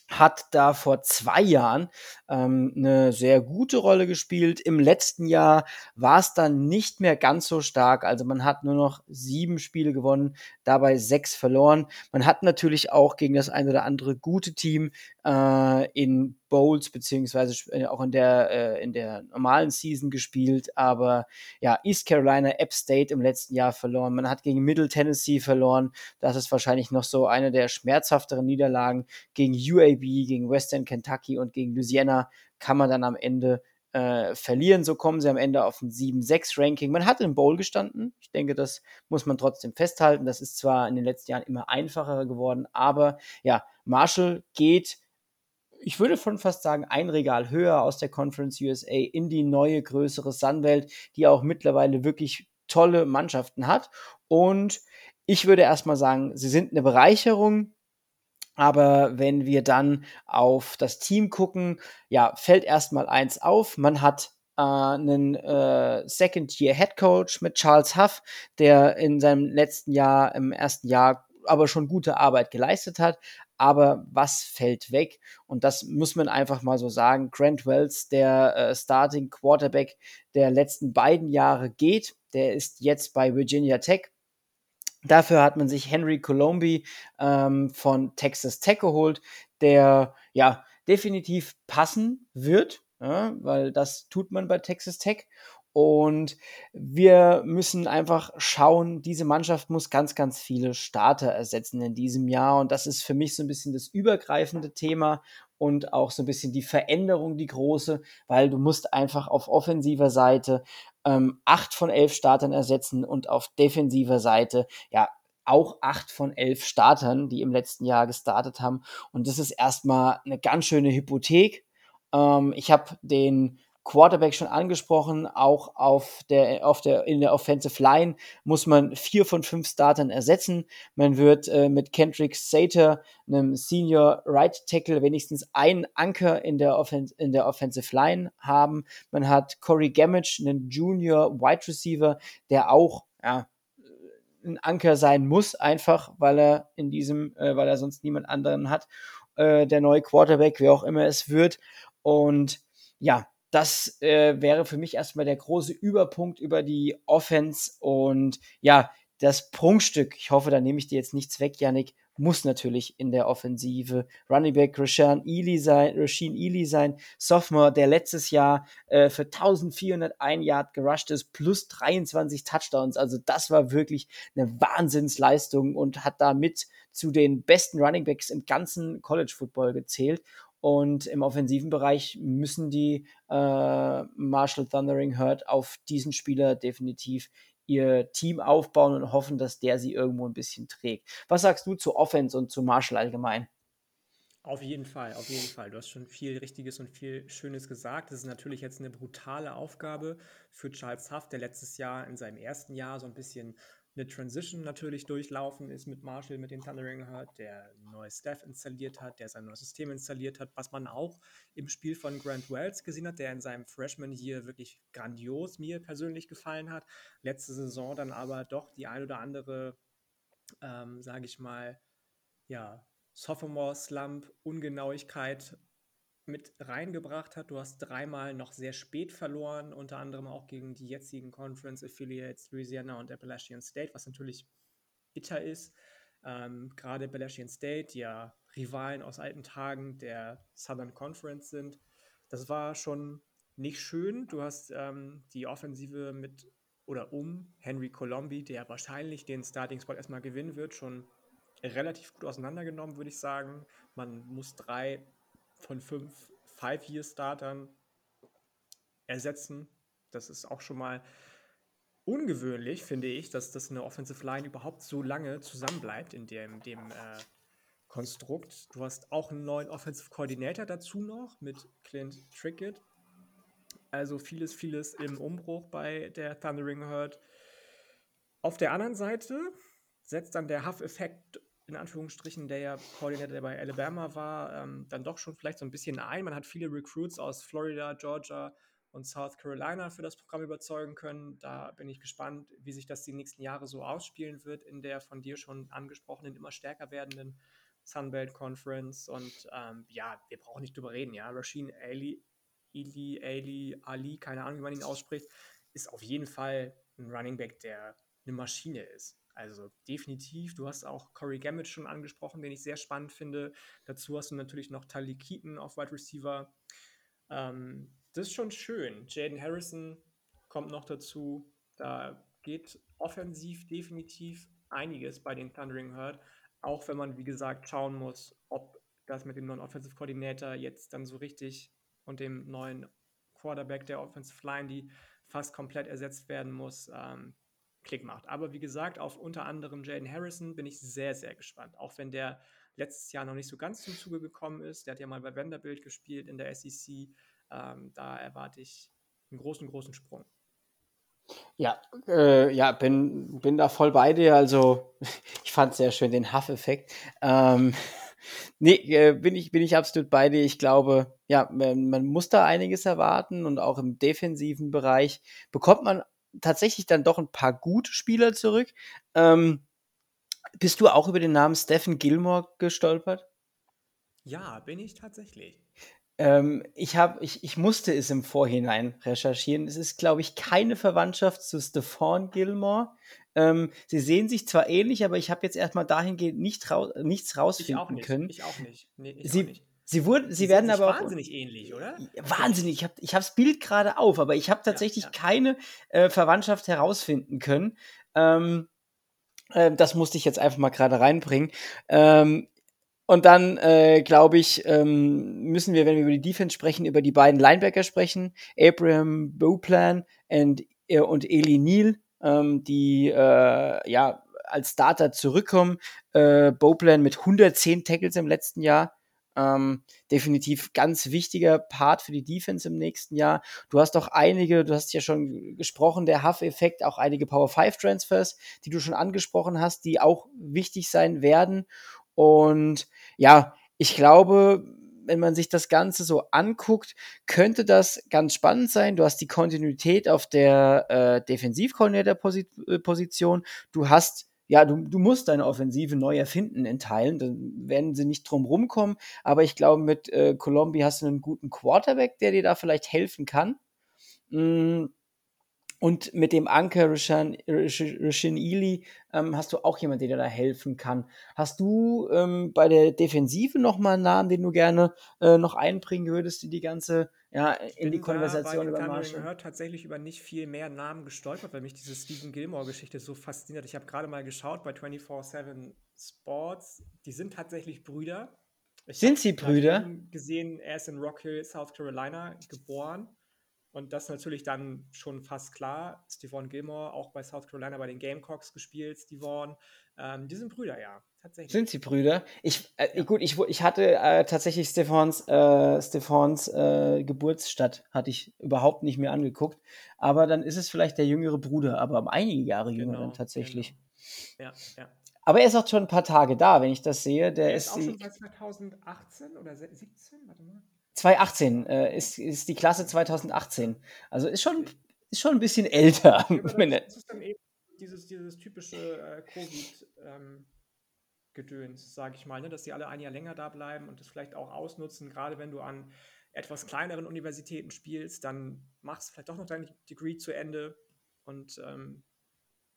hat da vor zwei Jahren ähm, eine sehr gute Rolle gespielt. Im letzten Jahr war es dann nicht mehr ganz so stark. Also man hat nur noch sieben Spiele gewonnen, dabei sechs verloren. Man hat natürlich auch gegen das ein oder andere gute Team äh, in Bowls beziehungsweise äh, auch in der äh, in der normalen Season gespielt, aber ja East Carolina, App State im letzten Jahr verloren. Man hat gegen Middle Tennessee verloren. Das ist wahrscheinlich noch so eine der schmerzhafteren Niederlagen gegen UAB, gegen Western Kentucky und gegen Louisiana kann man dann am Ende äh, verlieren. So kommen sie am Ende auf ein 7-6-Ranking. Man hat im Bowl gestanden. Ich denke, das muss man trotzdem festhalten. Das ist zwar in den letzten Jahren immer einfacher geworden, aber ja, Marshall geht ich würde schon fast sagen, ein Regal höher aus der Conference USA in die neue, größere Sunwelt, die auch mittlerweile wirklich tolle Mannschaften hat. Und ich würde erstmal sagen, sie sind eine Bereicherung. Aber wenn wir dann auf das Team gucken, ja, fällt erstmal eins auf. Man hat äh, einen äh, Second-Year-Head Coach mit Charles Huff, der in seinem letzten Jahr, im ersten Jahr aber schon gute Arbeit geleistet hat aber was fällt weg? Und das muss man einfach mal so sagen. Grant Wells, der äh, Starting Quarterback der letzten beiden Jahre geht, der ist jetzt bei Virginia Tech. Dafür hat man sich Henry Colombi ähm, von Texas Tech geholt, der ja definitiv passen wird, ja, weil das tut man bei Texas Tech. Und wir müssen einfach schauen, diese Mannschaft muss ganz, ganz viele Starter ersetzen in diesem Jahr. Und das ist für mich so ein bisschen das übergreifende Thema und auch so ein bisschen die Veränderung, die große, weil du musst einfach auf offensiver Seite ähm, acht von elf Startern ersetzen und auf defensiver Seite, ja, auch acht von elf Startern, die im letzten Jahr gestartet haben. Und das ist erstmal eine ganz schöne Hypothek. Ähm, ich habe den Quarterback schon angesprochen, auch auf der, auf der, in der Offensive Line muss man vier von fünf Startern ersetzen. Man wird äh, mit Kendrick Sater, einem Senior Right Tackle, wenigstens einen Anker in der, Offen in der Offensive Line haben. Man hat Corey Gamage, einen Junior Wide Receiver, der auch, ja, ein Anker sein muss, einfach, weil er in diesem, äh, weil er sonst niemand anderen hat, äh, der neue Quarterback, wer auch immer es wird. Und ja, das äh, wäre für mich erstmal der große Überpunkt über die Offense. Und ja, das Prunkstück, ich hoffe, da nehme ich dir jetzt nichts weg, Yannick, muss natürlich in der Offensive Running Back Rashan Ely sein, Rasheen Ely sein, Sophomore, der letztes Jahr äh, für 1401 Yard gerusht ist, plus 23 Touchdowns. Also das war wirklich eine Wahnsinnsleistung und hat damit zu den besten Running Backs im ganzen College Football gezählt. Und im offensiven Bereich müssen die äh, Marshall Thundering Herd auf diesen Spieler definitiv ihr Team aufbauen und hoffen, dass der sie irgendwo ein bisschen trägt. Was sagst du zu Offense und zu Marshall allgemein? Auf jeden Fall, auf jeden Fall. Du hast schon viel Richtiges und viel Schönes gesagt. Das ist natürlich jetzt eine brutale Aufgabe für Charles Huff, der letztes Jahr in seinem ersten Jahr so ein bisschen eine Transition natürlich durchlaufen ist mit Marshall, mit den Thundering Herd, der ein neues Staff installiert hat, der sein neues System installiert hat, was man auch im Spiel von Grant Wells gesehen hat, der in seinem Freshman hier wirklich grandios mir persönlich gefallen hat. Letzte Saison dann aber doch die ein oder andere, ähm, sage ich mal, ja, Sophomore-Slump, Ungenauigkeit mit reingebracht hat. Du hast dreimal noch sehr spät verloren, unter anderem auch gegen die jetzigen Conference Affiliates Louisiana und Appalachian State, was natürlich bitter ist. Ähm, Gerade Appalachian State, die ja Rivalen aus alten Tagen der Southern Conference sind. Das war schon nicht schön. Du hast ähm, die Offensive mit oder um Henry Colombi, der wahrscheinlich den Starting Spot erstmal gewinnen wird, schon relativ gut auseinandergenommen, würde ich sagen. Man muss drei von fünf Five-Year-Startern ersetzen. Das ist auch schon mal ungewöhnlich, finde ich, dass das eine Offensive Line überhaupt so lange zusammenbleibt in dem, dem äh, Konstrukt. Du hast auch einen neuen Offensive Coordinator dazu noch mit Clint Trickett. Also vieles, vieles im Umbruch bei der Thundering Herd. Auf der anderen Seite setzt dann der Huff-Effekt in Anführungsstrichen, der ja Koordinator, der bei Alabama war, ähm, dann doch schon vielleicht so ein bisschen ein. Man hat viele Recruits aus Florida, Georgia und South Carolina für das Programm überzeugen können. Da bin ich gespannt, wie sich das die nächsten Jahre so ausspielen wird in der von dir schon angesprochenen, immer stärker werdenden Sunbelt Conference und ähm, ja, wir brauchen nicht drüber reden, ja. Rasheen Ali, Ili, Ali, Ali, keine Ahnung, wie man ihn ausspricht, ist auf jeden Fall ein Running Back, der eine Maschine ist. Also definitiv. Du hast auch Corey Gammett schon angesprochen, den ich sehr spannend finde. Dazu hast du natürlich noch Tali Keaton auf Wide Receiver. Ähm, das ist schon schön. Jaden Harrison kommt noch dazu. Da geht offensiv definitiv einiges bei den Thundering Herd. Auch wenn man, wie gesagt, schauen muss, ob das mit dem neuen Offensive Coordinator jetzt dann so richtig und dem neuen Quarterback der Offensive Line, die fast komplett ersetzt werden muss, ähm, Klick macht. Aber wie gesagt, auf unter anderem Jaden Harrison bin ich sehr, sehr gespannt. Auch wenn der letztes Jahr noch nicht so ganz zum Zuge gekommen ist. Der hat ja mal bei Vanderbilt gespielt in der SEC. Ähm, da erwarte ich einen großen, großen Sprung. Ja, äh, ja, bin, bin da voll bei dir. Also, ich fand sehr schön den Huff-Effekt. Ähm, nee, äh, bin, ich, bin ich absolut bei dir. Ich glaube, ja, man muss da einiges erwarten und auch im defensiven Bereich bekommt man tatsächlich dann doch ein paar gute Spieler zurück. Ähm, bist du auch über den Namen Stephen Gilmore gestolpert? Ja, bin ich tatsächlich. Ähm, ich, hab, ich, ich musste es im Vorhinein recherchieren. Es ist, glaube ich, keine Verwandtschaft zu Stefan Gilmore. Ähm, sie sehen sich zwar ähnlich, aber ich habe jetzt erstmal dahingehend nicht rau nichts rausfinden ich auch nicht. können. Ich auch nicht. Nee, ich sie, auch nicht. Sie, wurden, sie, sie werden aber auch wahnsinnig ähnlich, oder? Wahnsinnig. Ich habe ich das Bild gerade auf, aber ich habe tatsächlich ja, ja. keine äh, Verwandtschaft herausfinden können. Ähm, äh, das musste ich jetzt einfach mal gerade reinbringen. Ähm, und dann, äh, glaube ich, ähm, müssen wir, wenn wir über die Defense sprechen, über die beiden Linebacker sprechen. Abraham Boplan und, äh, und Eli Neal, ähm, die äh, ja als Starter zurückkommen. Äh, Boplan mit 110 Tackles im letzten Jahr. Ähm, definitiv ganz wichtiger Part für die Defense im nächsten Jahr. Du hast auch einige, du hast ja schon gesprochen, der Huff-Effekt, auch einige Power 5 Transfers, die du schon angesprochen hast, die auch wichtig sein werden. Und ja, ich glaube, wenn man sich das Ganze so anguckt, könnte das ganz spannend sein. Du hast die Kontinuität auf der äh, Defensivkoordinator-Position. Du hast ja, du, du musst deine Offensive neu erfinden in Teilen, dann werden sie nicht drum rumkommen. Aber ich glaube, mit äh, Colombi hast du einen guten Quarterback, der dir da vielleicht helfen kann. Mm. Und mit dem Anker Rishan, Rishan Ely ähm, hast du auch jemanden, der dir da helfen kann. Hast du ähm, bei der Defensive noch mal einen Namen, den du gerne äh, noch einbringen würdest, die die ganze ja, in die Konversation über Marshall. Ich habe tatsächlich über nicht viel mehr Namen gestolpert, weil mich diese Stephen Gilmore-Geschichte so fasziniert. Ich habe gerade mal geschaut bei 24-7 Sports. Die sind tatsächlich Brüder. Ich sind sie Brüder? gesehen, er ist in Rock Hill, South Carolina geboren. Und das ist natürlich dann schon fast klar. Stephon Gilmore, auch bei South Carolina bei den Gamecocks gespielt, Stephon. Ähm, die sind Brüder, ja, tatsächlich. Sind sie Brüder? Ich, äh. Gut, ich, ich hatte äh, tatsächlich Stephons, äh, Stephons äh, Geburtsstadt, hatte ich überhaupt nicht mehr angeguckt. Aber dann ist es vielleicht der jüngere Bruder, aber um einige Jahre jünger genau, dann tatsächlich. Genau. Ja, ja. Aber er ist auch schon ein paar Tage da, wenn ich das sehe. Der er ist, ist auch schon seit 2018 oder 17? Warte mal. 2018 äh, ist, ist die Klasse 2018. Also ist schon, ist schon ein bisschen älter. Ja, das ist dann eben dieses, dieses typische äh, Covid-Gedöns, ähm, sage ich mal, ne? dass die alle ein Jahr länger da bleiben und das vielleicht auch ausnutzen, gerade wenn du an etwas kleineren Universitäten spielst, dann machst du vielleicht doch noch dein Degree zu Ende und ähm,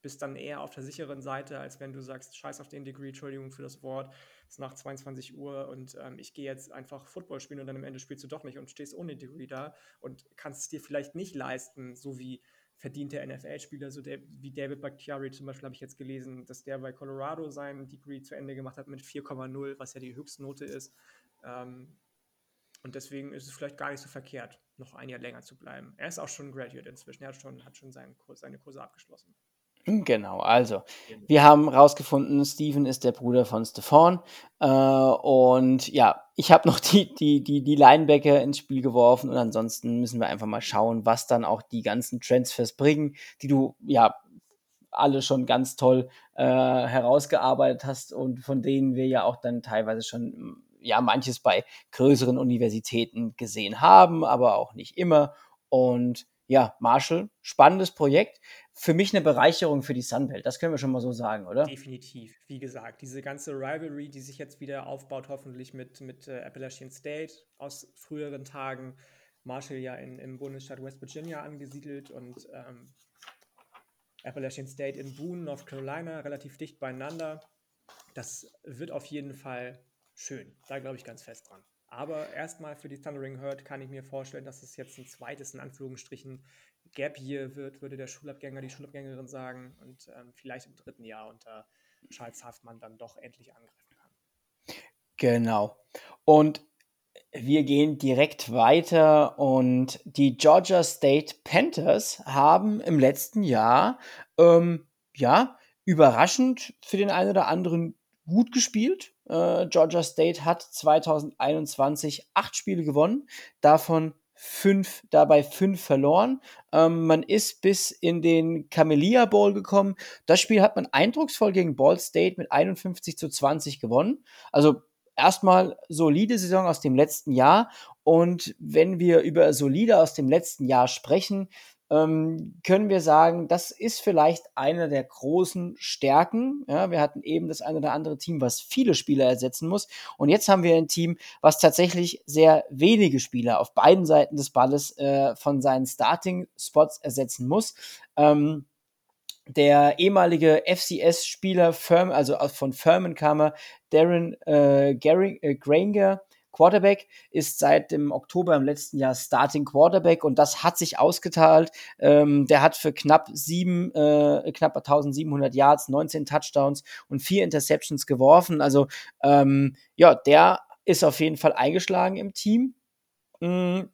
bist dann eher auf der sicheren Seite, als wenn du sagst, scheiß auf den Degree, Entschuldigung für das Wort, ist nach 22 Uhr und ähm, ich gehe jetzt einfach Football spielen und dann am Ende spielst du doch nicht und stehst ohne Degree da und kannst es dir vielleicht nicht leisten, so wie verdiente NFL-Spieler, so der, wie David Bakhtiari zum Beispiel habe ich jetzt gelesen, dass der bei Colorado seinen Degree zu Ende gemacht hat mit 4,0, was ja die Höchstnote ist. Ähm, und deswegen ist es vielleicht gar nicht so verkehrt, noch ein Jahr länger zu bleiben. Er ist auch schon Graduate inzwischen, er hat schon, hat schon seinen Kurs, seine Kurse abgeschlossen. Genau, also wir haben rausgefunden, Steven ist der Bruder von Stefan. Äh, und ja, ich habe noch die, die, die, die Linebacker ins Spiel geworfen und ansonsten müssen wir einfach mal schauen, was dann auch die ganzen Transfers bringen, die du ja alle schon ganz toll äh, herausgearbeitet hast und von denen wir ja auch dann teilweise schon ja manches bei größeren Universitäten gesehen haben, aber auch nicht immer. Und ja, Marshall, spannendes Projekt für mich eine Bereicherung für die Sunbelt. Das können wir schon mal so sagen, oder? Definitiv. Wie gesagt, diese ganze Rivalry, die sich jetzt wieder aufbaut, hoffentlich mit, mit äh, Appalachian State aus früheren Tagen. Marshall ja in, im Bundesstaat West Virginia angesiedelt und ähm, Appalachian State in Boone, North Carolina, relativ dicht beieinander. Das wird auf jeden Fall schön. Da glaube ich ganz fest dran. Aber erstmal für die Thundering Herd kann ich mir vorstellen, dass es jetzt ein zweites, in Anführungsstrichen, Gap Year wird, würde der Schulabgänger, die Schulabgängerin sagen. Und ähm, vielleicht im dritten Jahr unter Charles Haftmann dann doch endlich angreifen kann. Genau. Und wir gehen direkt weiter und die Georgia State Panthers haben im letzten Jahr, ähm, ja, überraschend für den einen oder anderen gut gespielt. Äh, Georgia State hat 2021 acht Spiele gewonnen, davon fünf, dabei fünf verloren. Ähm, man ist bis in den Camellia Bowl gekommen. Das Spiel hat man eindrucksvoll gegen Ball State mit 51 zu 20 gewonnen. Also erstmal solide Saison aus dem letzten Jahr. Und wenn wir über solide aus dem letzten Jahr sprechen, ähm, können wir sagen, das ist vielleicht eine der großen Stärken. Ja, wir hatten eben das eine oder andere Team, was viele Spieler ersetzen muss. Und jetzt haben wir ein Team, was tatsächlich sehr wenige Spieler auf beiden Seiten des Balles äh, von seinen Starting-Spots ersetzen muss. Ähm, der ehemalige FCS-Spieler, also von Furman kam er, Darren äh, äh, Granger, Quarterback, ist seit dem Oktober im letzten Jahr Starting Quarterback und das hat sich ausgeteilt. Ähm, der hat für knapp sieben, äh, knapp 1700 Yards, 19 Touchdowns und vier Interceptions geworfen. Also ähm, ja, der ist auf jeden Fall eingeschlagen im Team. Mhm.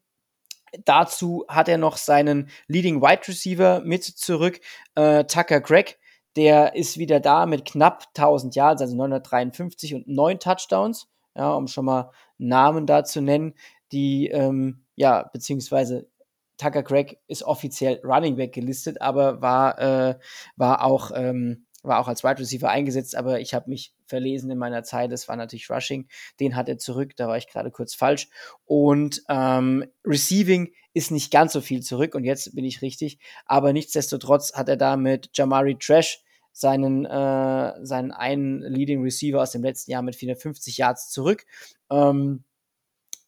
Dazu hat er noch seinen Leading Wide Receiver mit zurück, äh, Tucker Gregg. Der ist wieder da mit knapp 1000 Yards, also 953 und neun Touchdowns ja, um schon mal Namen da zu nennen, die, ähm, ja, beziehungsweise Tucker Craig ist offiziell Running Back gelistet, aber war, äh, war auch, ähm, war auch als Wide Receiver eingesetzt, aber ich habe mich verlesen in meiner Zeit. Es war natürlich Rushing, den hat er zurück, da war ich gerade kurz falsch. Und ähm, Receiving ist nicht ganz so viel zurück. Und jetzt bin ich richtig, aber nichtsdestotrotz hat er da mit Jamari Trash seinen, äh, seinen einen Leading Receiver aus dem letzten Jahr mit 450 Yards zurück. Ähm,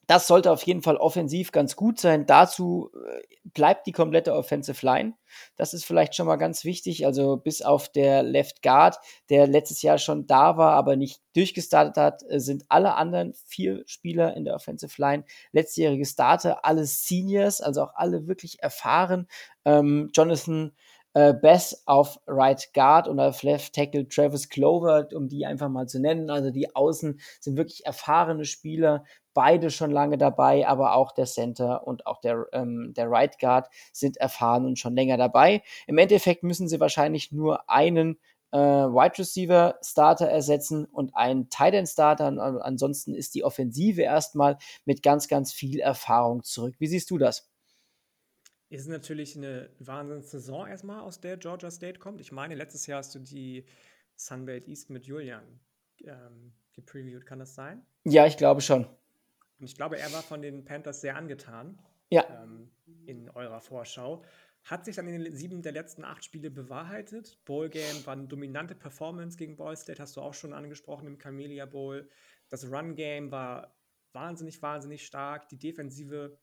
das sollte auf jeden Fall offensiv ganz gut sein. Dazu äh, bleibt die komplette Offensive Line. Das ist vielleicht schon mal ganz wichtig. Also bis auf der Left Guard, der letztes Jahr schon da war, aber nicht durchgestartet hat, äh, sind alle anderen vier Spieler in der Offensive Line letztjährige Starter, alle Seniors, also auch alle wirklich erfahren. Ähm, Jonathan äh, Bess auf Right Guard und auf Left Tackle Travis Clover, um die einfach mal zu nennen. Also die Außen sind wirklich erfahrene Spieler, beide schon lange dabei, aber auch der Center und auch der, ähm, der Right Guard sind erfahren und schon länger dabei. Im Endeffekt müssen sie wahrscheinlich nur einen äh, Wide Receiver Starter ersetzen und einen Tight End Starter. Ansonsten ist die Offensive erstmal mit ganz, ganz viel Erfahrung zurück. Wie siehst du das? Ist natürlich eine Wahnsinns-Saison erstmal, aus der Georgia State kommt. Ich meine, letztes Jahr hast du die Sunbelt East mit Julian ähm, gepreviewt. Kann das sein? Ja, ich glaube schon. Und ich glaube, er war von den Panthers sehr angetan. Ja. Ähm, in eurer Vorschau. Hat sich dann in den sieben der letzten acht Spiele bewahrheitet. Bowl Game war eine dominante Performance gegen Ball State, hast du auch schon angesprochen im Camellia Bowl. Das Run Game war wahnsinnig, wahnsinnig stark. Die Defensive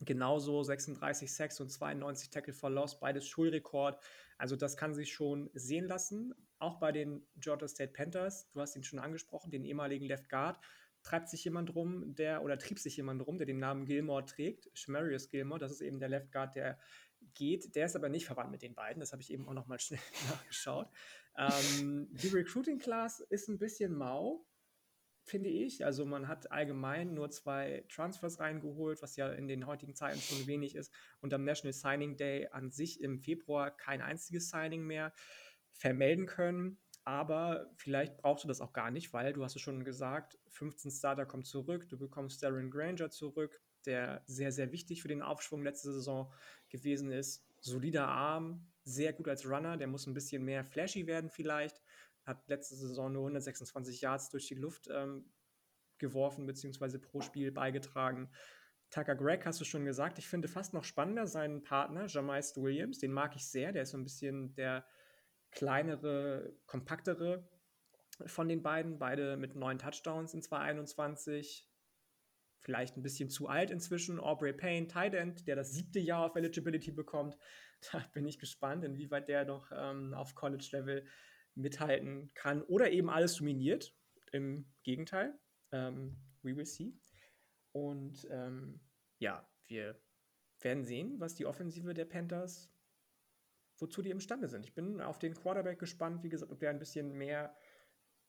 Genauso 36 Sacks und 92 Tackle for Loss, beides Schulrekord. Also das kann sich schon sehen lassen. Auch bei den Georgia State Panthers, du hast ihn schon angesprochen, den ehemaligen Left Guard, treibt sich jemand rum, der oder trieb sich jemand rum, der den Namen Gilmore trägt. Schmarius Gilmore, das ist eben der Left Guard, der geht. Der ist aber nicht verwandt mit den beiden. Das habe ich eben auch noch mal schnell nachgeschaut. Ähm, die Recruiting Class ist ein bisschen mau finde ich. Also man hat allgemein nur zwei Transfers reingeholt, was ja in den heutigen Zeiten schon wenig ist. Und am National Signing Day an sich im Februar kein einziges Signing mehr vermelden können. Aber vielleicht brauchst du das auch gar nicht, weil du hast es schon gesagt, 15 Starter kommen zurück, du bekommst Darren Granger zurück, der sehr, sehr wichtig für den Aufschwung letzte Saison gewesen ist. Solider Arm, sehr gut als Runner, der muss ein bisschen mehr flashy werden vielleicht hat letzte Saison nur 126 Yards durch die Luft ähm, geworfen, beziehungsweise pro Spiel beigetragen. Tucker Gregg hast du schon gesagt. Ich finde fast noch spannender seinen Partner, Jamais Williams. Den mag ich sehr. Der ist so ein bisschen der kleinere, kompaktere von den beiden. Beide mit neun Touchdowns in 2021. Vielleicht ein bisschen zu alt inzwischen. Aubrey Payne, Tight End, der das siebte Jahr auf Eligibility bekommt. Da bin ich gespannt, inwieweit der noch ähm, auf College-Level mithalten kann oder eben alles dominiert. Im Gegenteil. Ähm, we will see. Und ähm, ja, wir werden sehen, was die Offensive der Panthers, wozu die imstande sind. Ich bin auf den Quarterback gespannt, wie gesagt, ob der ein bisschen mehr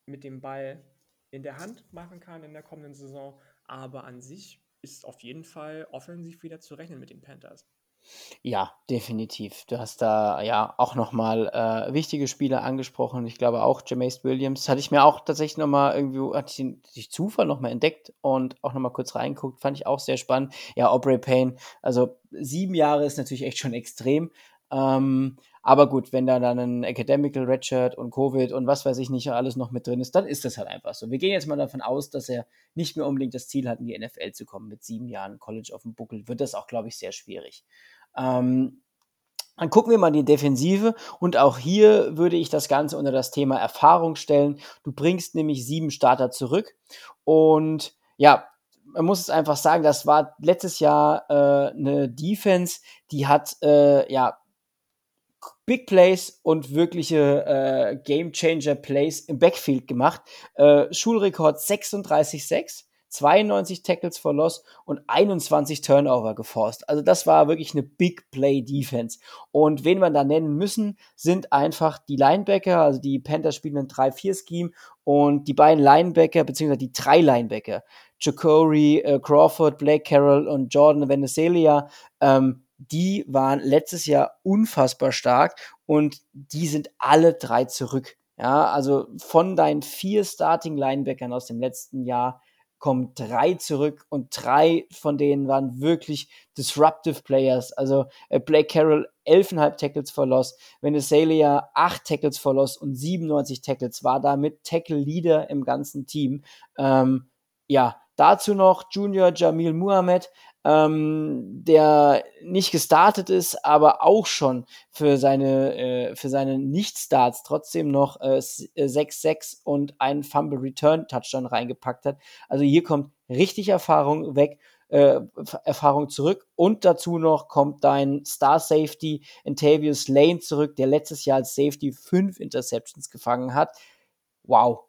mit dem Ball in der Hand machen kann in der kommenden Saison. Aber an sich ist auf jeden Fall offensiv wieder zu rechnen mit den Panthers. Ja, definitiv. Du hast da ja auch nochmal äh, wichtige Spieler angesprochen. Ich glaube auch Jameis Williams. Hatte ich mir auch tatsächlich nochmal irgendwie, hatte ich den durch Zufall nochmal entdeckt und auch nochmal kurz reinguckt. Fand ich auch sehr spannend. Ja, Aubrey Payne. Also sieben Jahre ist natürlich echt schon extrem. Ähm, aber gut, wenn da dann ein Academical Redshirt und Covid und was weiß ich nicht alles noch mit drin ist, dann ist das halt einfach so. Wir gehen jetzt mal davon aus, dass er nicht mehr unbedingt das Ziel hat, in die NFL zu kommen. Mit sieben Jahren College auf dem Buckel wird das auch, glaube ich, sehr schwierig. Ähm, dann gucken wir mal die Defensive und auch hier würde ich das Ganze unter das Thema Erfahrung stellen. Du bringst nämlich sieben Starter zurück und ja, man muss es einfach sagen, das war letztes Jahr äh, eine Defense, die hat äh, ja Big Plays und wirkliche äh, Game Changer Plays im Backfield gemacht. Äh, Schulrekord 36-6. 92 Tackles for Loss und 21 Turnover geforst. Also das war wirklich eine Big Play Defense. Und wen wir da nennen müssen, sind einfach die Linebacker, also die Panthers spielen ein 3-4-Scheme und die beiden Linebacker, beziehungsweise die drei Linebacker, Jacory, äh, Crawford, Blake Carroll und Jordan Venezuela, ähm, die waren letztes Jahr unfassbar stark und die sind alle drei zurück. Ja, also von deinen vier Starting Linebackern aus dem letzten Jahr kommen drei zurück und drei von denen waren wirklich disruptive Players. Also äh, Blake Carroll 11,5 Tackles for Loss, Venezuela 8 Tackles for Loss und 97 Tackles, war damit Tackle-Leader im ganzen Team. Ähm, ja, dazu noch Junior Jamil Muhammad, ähm, der nicht gestartet ist, aber auch schon für seine, äh, für seine Nicht-Starts trotzdem noch äh, 6-6 äh, und einen Fumble Return Touchdown reingepackt hat. Also hier kommt richtig Erfahrung weg. Äh, Erfahrung zurück und dazu noch kommt dein Star Safety Intavius Lane zurück, der letztes Jahr als Safety fünf Interceptions gefangen hat. Wow,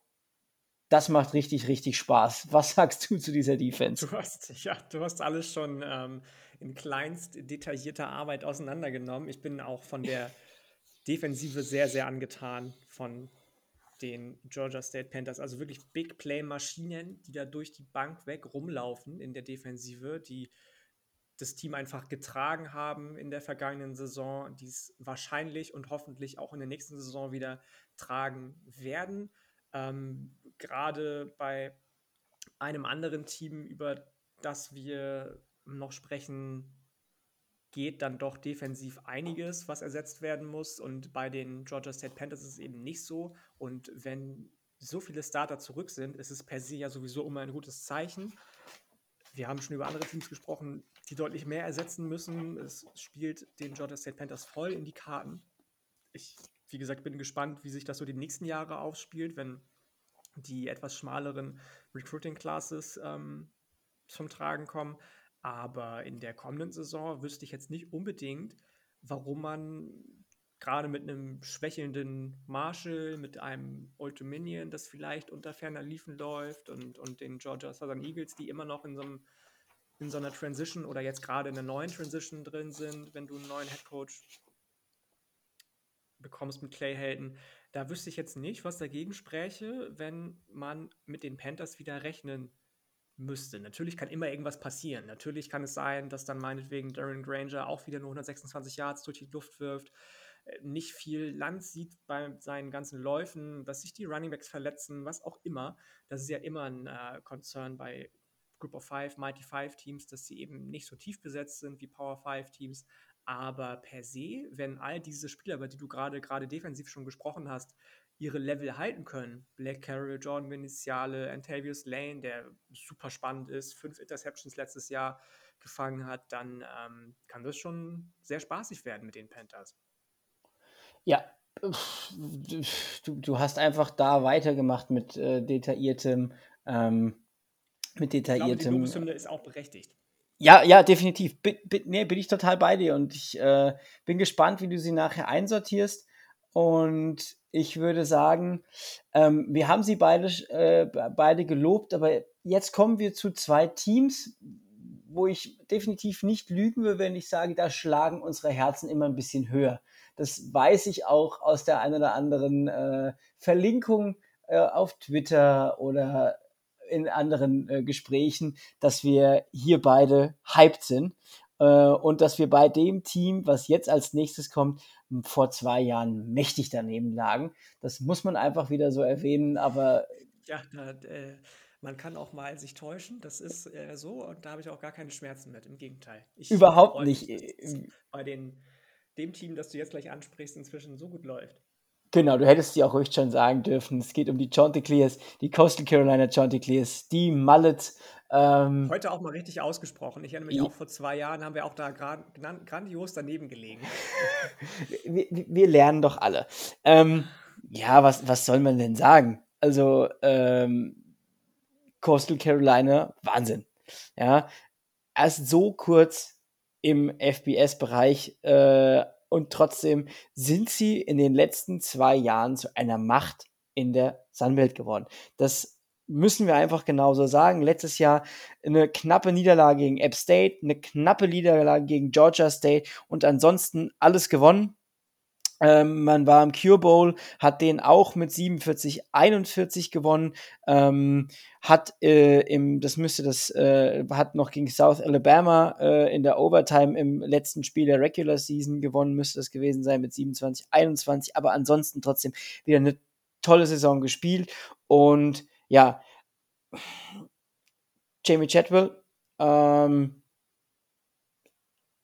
das macht richtig, richtig Spaß. Was sagst du zu dieser Defense? Du hast, ja, du hast alles schon ähm, in kleinst detaillierter Arbeit auseinandergenommen. Ich bin auch von der Defensive sehr, sehr angetan von den Georgia State Panthers. Also wirklich Big Play-Maschinen, die da durch die Bank weg rumlaufen in der Defensive, die das Team einfach getragen haben in der vergangenen Saison, die es wahrscheinlich und hoffentlich auch in der nächsten Saison wieder tragen werden. Ähm, Gerade bei einem anderen Team, über das wir noch sprechen, geht dann doch defensiv einiges, was ersetzt werden muss. Und bei den Georgia State Panthers ist es eben nicht so. Und wenn so viele Starter zurück sind, ist es per se ja sowieso immer ein gutes Zeichen. Wir haben schon über andere Teams gesprochen, die deutlich mehr ersetzen müssen. Es spielt den Georgia State Panthers voll in die Karten. Ich, wie gesagt, bin gespannt, wie sich das so die nächsten Jahre ausspielt, wenn die etwas schmaleren Recruiting Classes ähm, zum Tragen kommen. Aber in der kommenden Saison wüsste ich jetzt nicht unbedingt, warum man gerade mit einem schwächelnden Marshall, mit einem Old Dominion, das vielleicht unter ferner Liefen läuft und, und den Georgia Southern Eagles, die immer noch in so, einem, in so einer Transition oder jetzt gerade in einer neuen Transition drin sind, wenn du einen neuen Headcoach bekommst mit Clay Helton, da wüsste ich jetzt nicht, was dagegen spräche, wenn man mit den Panthers wieder rechnen müsste. Natürlich kann immer irgendwas passieren. Natürlich kann es sein, dass dann meinetwegen Darren Granger auch wieder nur 126 Yards durch die Luft wirft, äh, nicht viel Land sieht bei seinen ganzen Läufen, dass sich die Runningbacks verletzen, was auch immer. Das ist ja immer ein äh, Concern bei Group of Five, Mighty Five Teams, dass sie eben nicht so tief besetzt sind wie Power Five Teams. Aber per se, wenn all diese Spieler, über die du gerade gerade defensiv schon gesprochen hast, ihre Level halten können. Black Carroll, Jordan Viniciale, Antavius Lane, der super spannend ist, fünf Interceptions letztes Jahr gefangen hat, dann ähm, kann das schon sehr spaßig werden mit den Panthers. Ja, du, du hast einfach da weitergemacht mit äh, detailliertem, ähm, mit detailliertem. Ich glaube, die Lobeshymne ist auch berechtigt. Ja, ja, definitiv. Bin, bin, nee, bin ich total bei dir und ich äh, bin gespannt, wie du sie nachher einsortierst. Und ich würde sagen, ähm, wir haben sie beide, äh, beide gelobt, aber jetzt kommen wir zu zwei Teams, wo ich definitiv nicht lügen will, wenn ich sage, da schlagen unsere Herzen immer ein bisschen höher. Das weiß ich auch aus der einen oder anderen äh, Verlinkung äh, auf Twitter oder in anderen äh, Gesprächen, dass wir hier beide hyped sind äh, und dass wir bei dem Team, was jetzt als nächstes kommt, vor zwei Jahren mächtig daneben lagen. Das muss man einfach wieder so erwähnen, aber. Ja, da, äh, man kann auch mal sich täuschen, das ist äh, so und da habe ich auch gar keine Schmerzen mit, im Gegenteil. Ich Überhaupt nicht. bei den, dem Team, das du jetzt gleich ansprichst, inzwischen so gut läuft. Genau, du hättest sie auch ruhig schon sagen dürfen. Es geht um die Chanticleers, die Coastal Carolina Chanticleers, die Mullet. Ähm, Heute auch mal richtig ausgesprochen. Ich erinnere mich auch vor zwei Jahren, haben wir auch da grandios daneben gelegen. wir, wir, lernen doch alle. Ähm, ja, was, was soll man denn sagen? Also, ähm, Coastal Carolina, Wahnsinn. Ja, erst so kurz im FBS-Bereich äh, und trotzdem sind sie in den letzten zwei Jahren zu einer Macht in der Sunwelt geworden. Das müssen wir einfach genauso sagen. Letztes Jahr eine knappe Niederlage gegen App State, eine knappe Niederlage gegen Georgia State und ansonsten alles gewonnen. Ähm, man war im Cure Bowl, hat den auch mit 47, 41 gewonnen, ähm, hat äh, im, das müsste das, äh, hat noch gegen South Alabama äh, in der Overtime im letzten Spiel der Regular Season gewonnen, müsste das gewesen sein mit 27, 21, aber ansonsten trotzdem wieder eine tolle Saison gespielt und ja, Jamie Chadwell, ähm,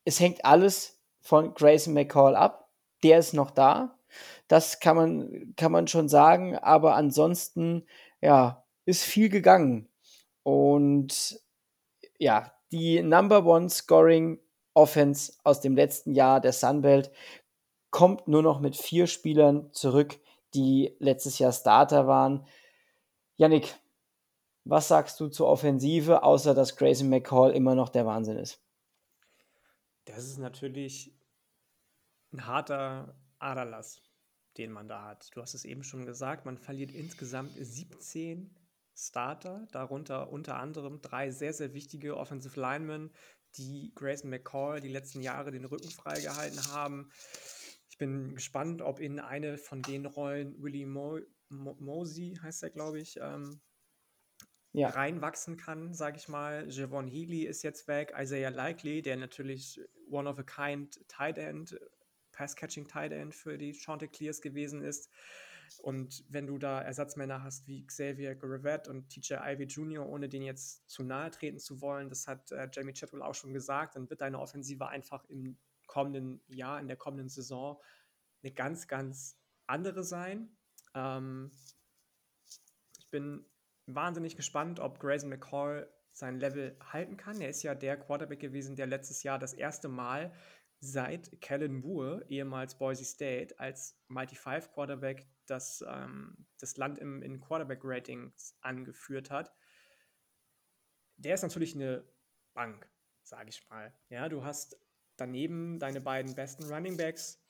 es hängt alles von Grayson McCall ab der ist noch da. Das kann man, kann man schon sagen, aber ansonsten, ja, ist viel gegangen. Und ja, die Number One Scoring Offense aus dem letzten Jahr der Sunbelt kommt nur noch mit vier Spielern zurück, die letztes Jahr Starter waren. Yannick, was sagst du zur Offensive, außer dass Grayson McCall immer noch der Wahnsinn ist? Das ist natürlich ein harter Aderlass, den man da hat. Du hast es eben schon gesagt, man verliert insgesamt 17 Starter, darunter unter anderem drei sehr, sehr wichtige Offensive Linemen, die Grayson McCall die letzten Jahre den Rücken freigehalten haben. Ich bin gespannt, ob in eine von den Rollen Willie Mo Mo Mosey, heißt er, glaube ich, ähm, ja. reinwachsen kann, sage ich mal. Javon Healy ist jetzt weg, Isaiah Likely, der natürlich one of a kind Tight End Pass-Catching Tight End für die Chanticleers gewesen ist. Und wenn du da Ersatzmänner hast wie Xavier Gravett und TJ Ivy Jr., ohne den jetzt zu nahe treten zu wollen, das hat äh, Jamie Chadwell auch schon gesagt, dann wird deine Offensive einfach im kommenden Jahr, in der kommenden Saison eine ganz, ganz andere sein. Ähm, ich bin wahnsinnig gespannt, ob Grayson McCall sein Level halten kann. Er ist ja der Quarterback gewesen, der letztes Jahr das erste Mal seit Kellen Moore, ehemals Boise State, als Mighty Five Quarterback das, ähm, das Land im, in Quarterback-Ratings angeführt hat. Der ist natürlich eine Bank, sage ich mal. Ja, du hast daneben deine beiden besten Running Backs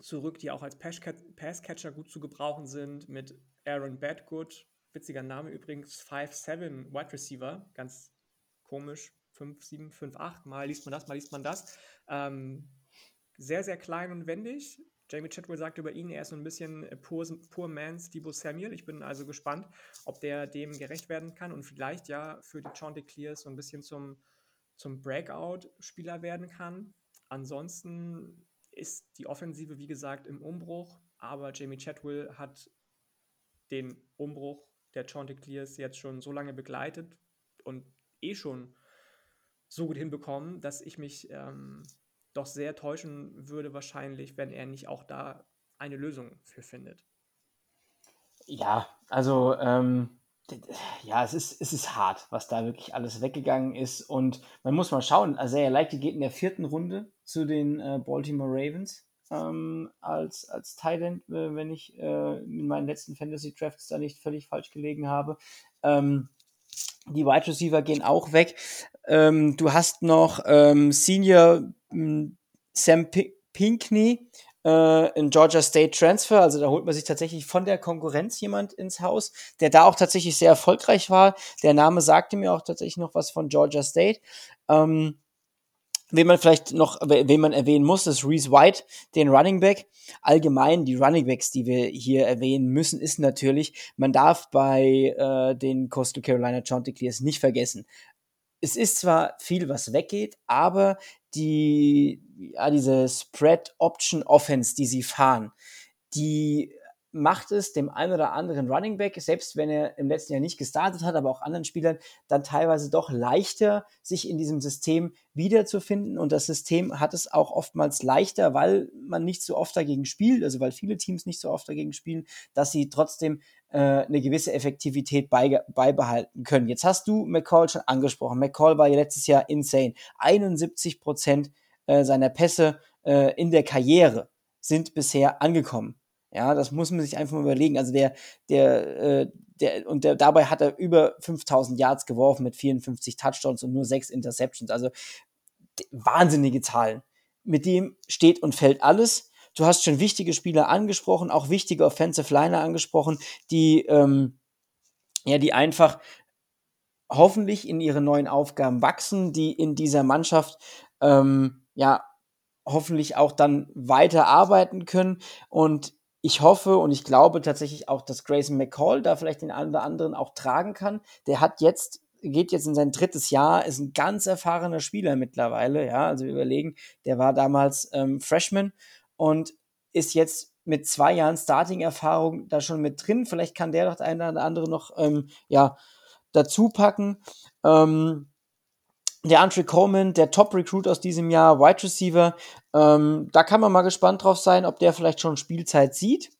zurück, die auch als Passcatcher gut zu gebrauchen sind, mit Aaron Badgood, witziger Name übrigens, 5'7 Wide Receiver, ganz komisch, 5, 7, 5, 8, mal liest man das, mal liest man das. Ähm, sehr, sehr klein und wendig. Jamie Chadwell sagt über ihn, er ist so ein bisschen poor, poor man's Debo Samuel. Ich bin also gespannt, ob der dem gerecht werden kann und vielleicht ja für die Chanticleers so ein bisschen zum, zum Breakout-Spieler werden kann. Ansonsten ist die Offensive, wie gesagt, im Umbruch, aber Jamie Chadwell hat den Umbruch der Chanticleers jetzt schon so lange begleitet und eh schon so gut hinbekommen, dass ich mich ähm, doch sehr täuschen würde wahrscheinlich, wenn er nicht auch da eine Lösung für findet. Ja, also ähm, ja, es ist, es ist hart, was da wirklich alles weggegangen ist. Und man muss mal schauen, Isaiah Likely geht in der vierten Runde zu den äh, Baltimore Ravens ähm, als, als Thailand, äh, wenn ich äh, in meinen letzten Fantasy Drafts da nicht völlig falsch gelegen habe. Ähm, die Wide Receiver gehen auch weg. Ähm, du hast noch ähm, Senior hm, Sam P Pinkney, äh, in Georgia State Transfer. Also da holt man sich tatsächlich von der Konkurrenz jemand ins Haus, der da auch tatsächlich sehr erfolgreich war. Der Name sagte mir auch tatsächlich noch was von Georgia State. Ähm, Wen man vielleicht noch, wen man erwähnen muss, ist Reese White, den Running Back. Allgemein die Running Backs, die wir hier erwähnen müssen, ist natürlich, man darf bei äh, den Coastal Carolina Chanticleers nicht vergessen. Es ist zwar viel, was weggeht, aber die, ja, diese Spread Option Offense, die sie fahren, die macht es dem einen oder anderen Running Back, selbst wenn er im letzten Jahr nicht gestartet hat, aber auch anderen Spielern, dann teilweise doch leichter, sich in diesem System wiederzufinden. Und das System hat es auch oftmals leichter, weil man nicht so oft dagegen spielt, also weil viele Teams nicht so oft dagegen spielen, dass sie trotzdem äh, eine gewisse Effektivität bei, beibehalten können. Jetzt hast du McCall schon angesprochen. McCall war ja letztes Jahr insane. 71 Prozent äh, seiner Pässe äh, in der Karriere sind bisher angekommen. Ja, das muss man sich einfach mal überlegen. Also der, der, äh, der, und der, dabei hat er über 5000 Yards geworfen mit 54 Touchdowns und nur 6 Interceptions. Also wahnsinnige Zahlen. Mit dem steht und fällt alles. Du hast schon wichtige Spieler angesprochen, auch wichtige Offensive Liner angesprochen, die, ähm, ja, die einfach hoffentlich in ihre neuen Aufgaben wachsen, die in dieser Mannschaft, ähm, ja, hoffentlich auch dann weiter arbeiten können. Und ich hoffe und ich glaube tatsächlich auch, dass Grayson McCall da vielleicht den einen oder anderen auch tragen kann. Der hat jetzt geht jetzt in sein drittes Jahr, ist ein ganz erfahrener Spieler mittlerweile, ja, also wir überlegen, der war damals ähm, Freshman und ist jetzt mit zwei Jahren Starting-Erfahrung da schon mit drin. Vielleicht kann der doch der oder andere noch ähm, ja, dazu packen. Ähm, der Andre Coleman, der Top-Recruit aus diesem Jahr, Wide Receiver, ähm, da kann man mal gespannt drauf sein, ob der vielleicht schon Spielzeit sieht.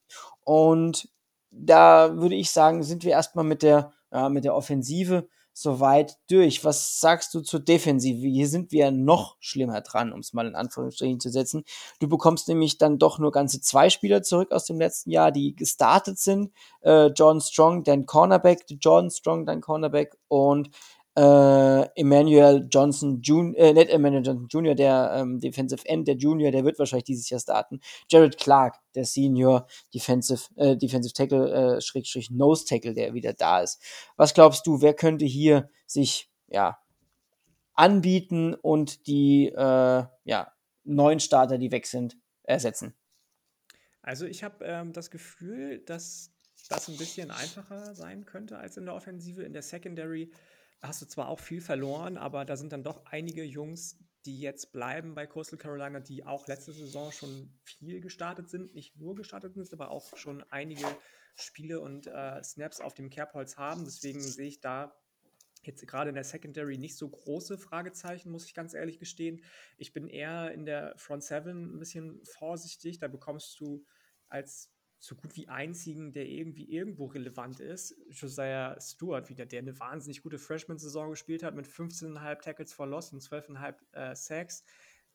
Und da würde ich sagen, sind wir erstmal mit der, ja, mit der Offensive soweit durch. Was sagst du zur Defensive? Hier sind wir noch schlimmer dran, um es mal in Anführungsstrichen zu setzen. Du bekommst nämlich dann doch nur ganze zwei Spieler zurück aus dem letzten Jahr, die gestartet sind. Äh, John Strong, dein Cornerback, John Strong, dein Cornerback und äh, Emmanuel Johnson Jr., äh, nicht Emmanuel Johnson Jr., der ähm, Defensive End, der Junior, der wird wahrscheinlich dieses Jahr starten. Jared Clark, der Senior Defensive, äh, Defensive Tackle, äh, Schrägstrich Nose Tackle, der wieder da ist. Was glaubst du, wer könnte hier sich, ja, anbieten und die, äh, ja, neuen Starter, die weg sind, ersetzen? Also ich habe ähm, das Gefühl, dass das ein bisschen einfacher sein könnte als in der Offensive. In der Secondary hast du zwar auch viel verloren, aber da sind dann doch einige Jungs, die jetzt bleiben bei Coastal Carolina, die auch letzte Saison schon viel gestartet sind, nicht nur gestartet sind, aber auch schon einige Spiele und äh, Snaps auf dem Kerbholz haben. Deswegen sehe ich da jetzt gerade in der Secondary nicht so große Fragezeichen, muss ich ganz ehrlich gestehen. Ich bin eher in der Front Seven ein bisschen vorsichtig. Da bekommst du als so gut wie einzigen, der irgendwie irgendwo relevant ist. Josiah Stewart wieder, der eine wahnsinnig gute Freshman-Saison gespielt hat mit 15,5 Tackles for Loss und 12,5 äh, Sacks.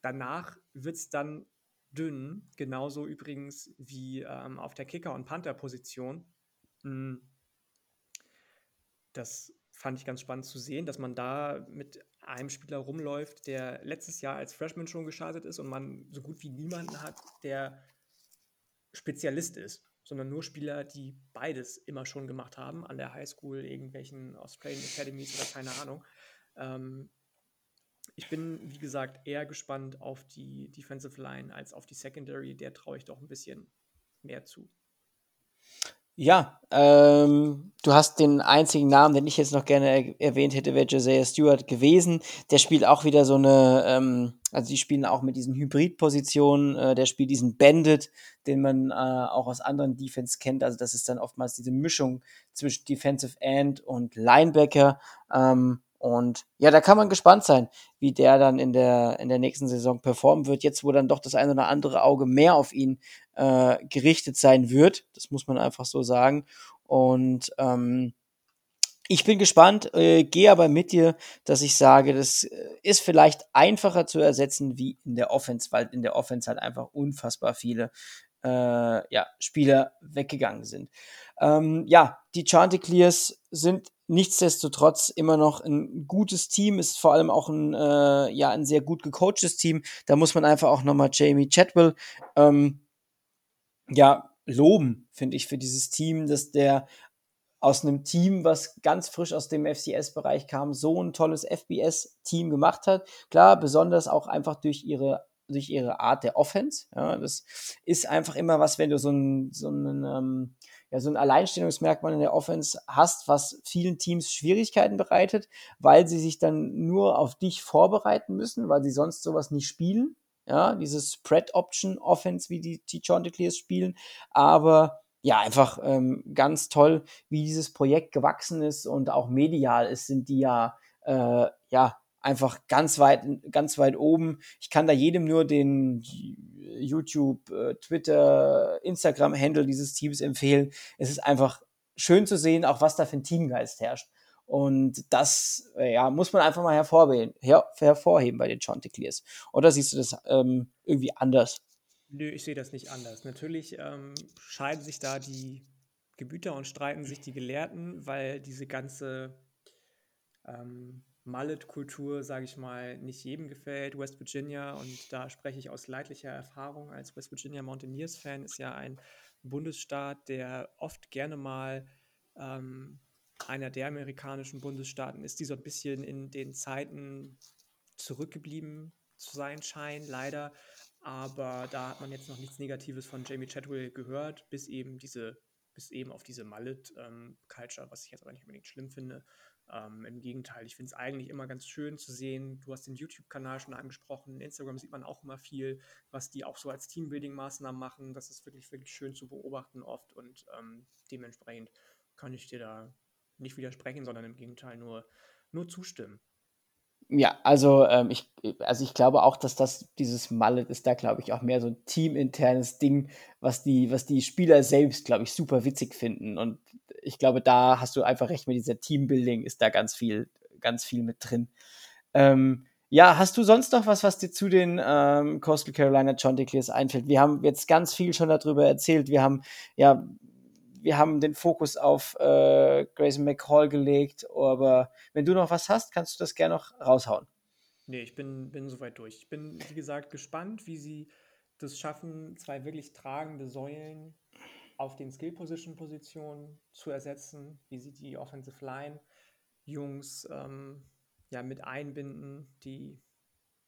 Danach wird es dann dünn, genauso übrigens wie ähm, auf der Kicker- und Panther-Position. Hm. Das fand ich ganz spannend zu sehen, dass man da mit einem Spieler rumläuft, der letztes Jahr als Freshman schon gestartet ist und man so gut wie niemanden hat, der Spezialist ist, sondern nur Spieler, die beides immer schon gemacht haben, an der Highschool, irgendwelchen Australian Academies oder keine Ahnung. Ähm, ich bin, wie gesagt, eher gespannt auf die Defensive Line als auf die Secondary. Der traue ich doch ein bisschen mehr zu. Ja, ähm, du hast den einzigen Namen, den ich jetzt noch gerne er erwähnt hätte, wäre Josiah Stewart gewesen. Der spielt auch wieder so eine, ähm, also die spielen auch mit diesen Hybrid-Positionen. Äh, der spielt diesen Bandit, den man äh, auch aus anderen Defense kennt. Also das ist dann oftmals diese Mischung zwischen Defensive End und Linebacker. Ähm, und ja, da kann man gespannt sein, wie der dann in der, in der nächsten Saison performen wird. Jetzt, wo dann doch das ein oder andere Auge mehr auf ihn äh, gerichtet sein wird. Das muss man einfach so sagen. Und ähm, ich bin gespannt, äh, gehe aber mit dir, dass ich sage, das äh, ist vielleicht einfacher zu ersetzen wie in der Offense, weil in der Offense halt einfach unfassbar viele äh, ja, Spieler weggegangen sind. Ähm, ja, die Chanticleers sind nichtsdestotrotz immer noch ein gutes Team, ist vor allem auch ein, äh, ja, ein sehr gut gecoachtes Team. Da muss man einfach auch nochmal Jamie Chadwell ähm, ja, loben, finde ich, für dieses Team, dass der aus einem Team, was ganz frisch aus dem FCS-Bereich kam, so ein tolles FBS-Team gemacht hat. Klar, besonders auch einfach durch ihre durch ihre Art der Offense. Ja, das ist einfach immer was, wenn du so ein, so ein, ähm, ja, so ein Alleinstellungsmerkmal in der Offense hast, was vielen Teams Schwierigkeiten bereitet, weil sie sich dann nur auf dich vorbereiten müssen, weil sie sonst sowas nicht spielen. Ja, diese Spread Option Offense, wie die, die Chanticleers spielen. Aber ja, einfach ähm, ganz toll, wie dieses Projekt gewachsen ist und auch medial ist, sind die ja, äh, ja, einfach ganz weit, ganz weit oben. Ich kann da jedem nur den YouTube, äh, Twitter, Instagram-Handle dieses Teams empfehlen. Es ist einfach schön zu sehen, auch was da für ein Teamgeist herrscht. Und das äh, ja, muss man einfach mal hervorheben, her hervorheben bei den Chanticleers. Oder siehst du das ähm, irgendwie anders? Nö, ich sehe das nicht anders. Natürlich ähm, scheiden sich da die Gebüter und streiten sich die Gelehrten, weil diese ganze ähm, Mallet-Kultur, sage ich mal, nicht jedem gefällt. West Virginia, und da spreche ich aus leidlicher Erfahrung als West Virginia Mountaineers-Fan, ist ja ein Bundesstaat, der oft gerne mal ähm, einer der amerikanischen Bundesstaaten ist, die so ein bisschen in den Zeiten zurückgeblieben zu sein scheinen, leider. Aber da hat man jetzt noch nichts Negatives von Jamie Chadwell gehört, bis eben diese, bis eben auf diese Mallet-Culture, ähm, was ich jetzt aber nicht unbedingt schlimm finde. Ähm, Im Gegenteil, ich finde es eigentlich immer ganz schön zu sehen. Du hast den YouTube-Kanal schon angesprochen. Instagram sieht man auch immer viel, was die auch so als Teambuilding-Maßnahmen machen. Das ist wirklich, wirklich schön zu beobachten oft und ähm, dementsprechend kann ich dir da nicht widersprechen, sondern im Gegenteil nur, nur zustimmen. Ja, also, ähm, ich also, ich glaube auch, dass das dieses Mallet ist da, glaube ich, auch mehr so ein teaminternes Ding, was die was die Spieler selbst, glaube ich, super witzig finden. Und ich glaube, da hast du einfach recht mit dieser Teambuilding ist da ganz viel ganz viel mit drin. Ähm, ja, hast du sonst noch was, was dir zu den, ähm, Coastal Carolina Chanticleers einfällt? Wir haben jetzt ganz viel schon darüber erzählt. Wir haben ja wir haben den Fokus auf äh, Grayson McCall gelegt, aber wenn du noch was hast, kannst du das gerne noch raushauen. Nee, ich bin, bin soweit durch. Ich bin, wie gesagt, gespannt, wie sie das schaffen, zwei wirklich tragende Säulen auf den Skill-Position-Positionen zu ersetzen, wie sie die Offensive Line Jungs ähm, ja mit einbinden, die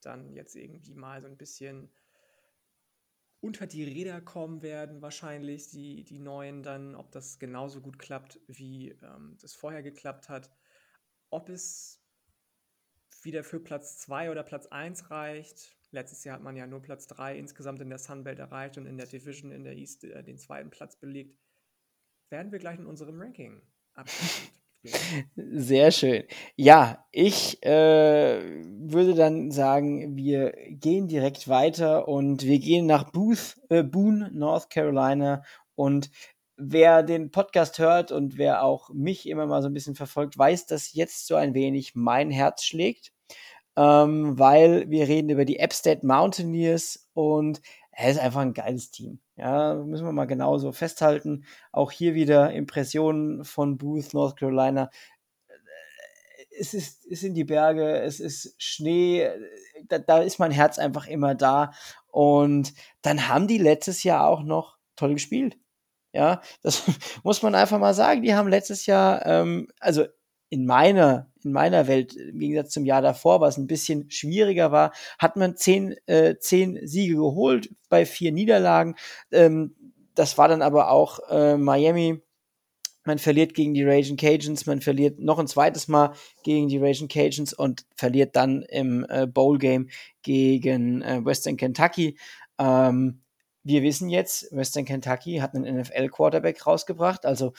dann jetzt irgendwie mal so ein bisschen unter die Räder kommen werden, wahrscheinlich, die, die neuen dann, ob das genauso gut klappt, wie ähm, das vorher geklappt hat. Ob es wieder für Platz 2 oder Platz 1 reicht. Letztes Jahr hat man ja nur Platz 3 insgesamt in der Sunbelt erreicht und in der Division in der East äh, den zweiten Platz belegt. Werden wir gleich in unserem Ranking abschließend sehr schön. Ja, ich äh, würde dann sagen, wir gehen direkt weiter und wir gehen nach Booth, äh, Boone, North Carolina. Und wer den Podcast hört und wer auch mich immer mal so ein bisschen verfolgt, weiß, dass jetzt so ein wenig mein Herz schlägt. Ähm, weil wir reden über die Epstead Mountaineers und er ist einfach ein geiles Team. Ja, müssen wir mal genauso festhalten. Auch hier wieder Impressionen von Booth, North Carolina. Es ist, es sind die Berge, es ist Schnee, da, da ist mein Herz einfach immer da. Und dann haben die letztes Jahr auch noch toll gespielt. Ja, das muss man einfach mal sagen. Die haben letztes Jahr, ähm, also in meiner, in meiner Welt, im Gegensatz zum Jahr davor, was ein bisschen schwieriger war, hat man zehn, äh, zehn Siege geholt bei vier Niederlagen. Ähm, das war dann aber auch äh, Miami. Man verliert gegen die Raging Cajuns, man verliert noch ein zweites Mal gegen die Raging Cajuns und verliert dann im äh, Bowl Game gegen äh, Western Kentucky. Ähm, wir wissen jetzt, Western Kentucky hat einen NFL-Quarterback rausgebracht, also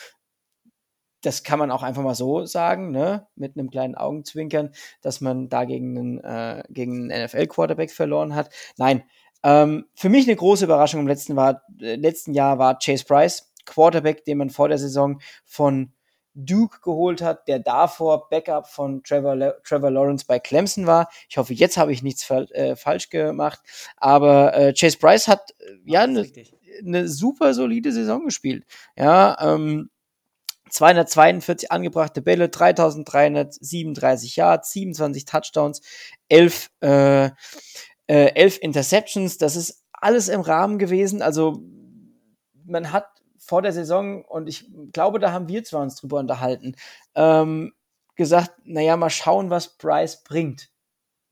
das kann man auch einfach mal so sagen, ne? mit einem kleinen Augenzwinkern, dass man da gegen einen, äh, gegen einen NFL-Quarterback verloren hat. Nein, ähm, für mich eine große Überraschung im letzten, war, äh, letzten Jahr war Chase Price. Quarterback, den man vor der Saison von Duke geholt hat, der davor Backup von Trevor, Trevor Lawrence bei Clemson war. Ich hoffe, jetzt habe ich nichts fa äh, falsch gemacht. Aber äh, Chase Bryce hat äh, ja eine ne super solide Saison gespielt. Ja, ähm, 242 angebrachte Bälle, 3337 Yards, 27 Touchdowns, 11, äh, äh, 11 Interceptions. Das ist alles im Rahmen gewesen. Also man hat vor der Saison, und ich glaube, da haben wir zwar uns drüber unterhalten, ähm, gesagt, naja, mal schauen, was Bryce bringt.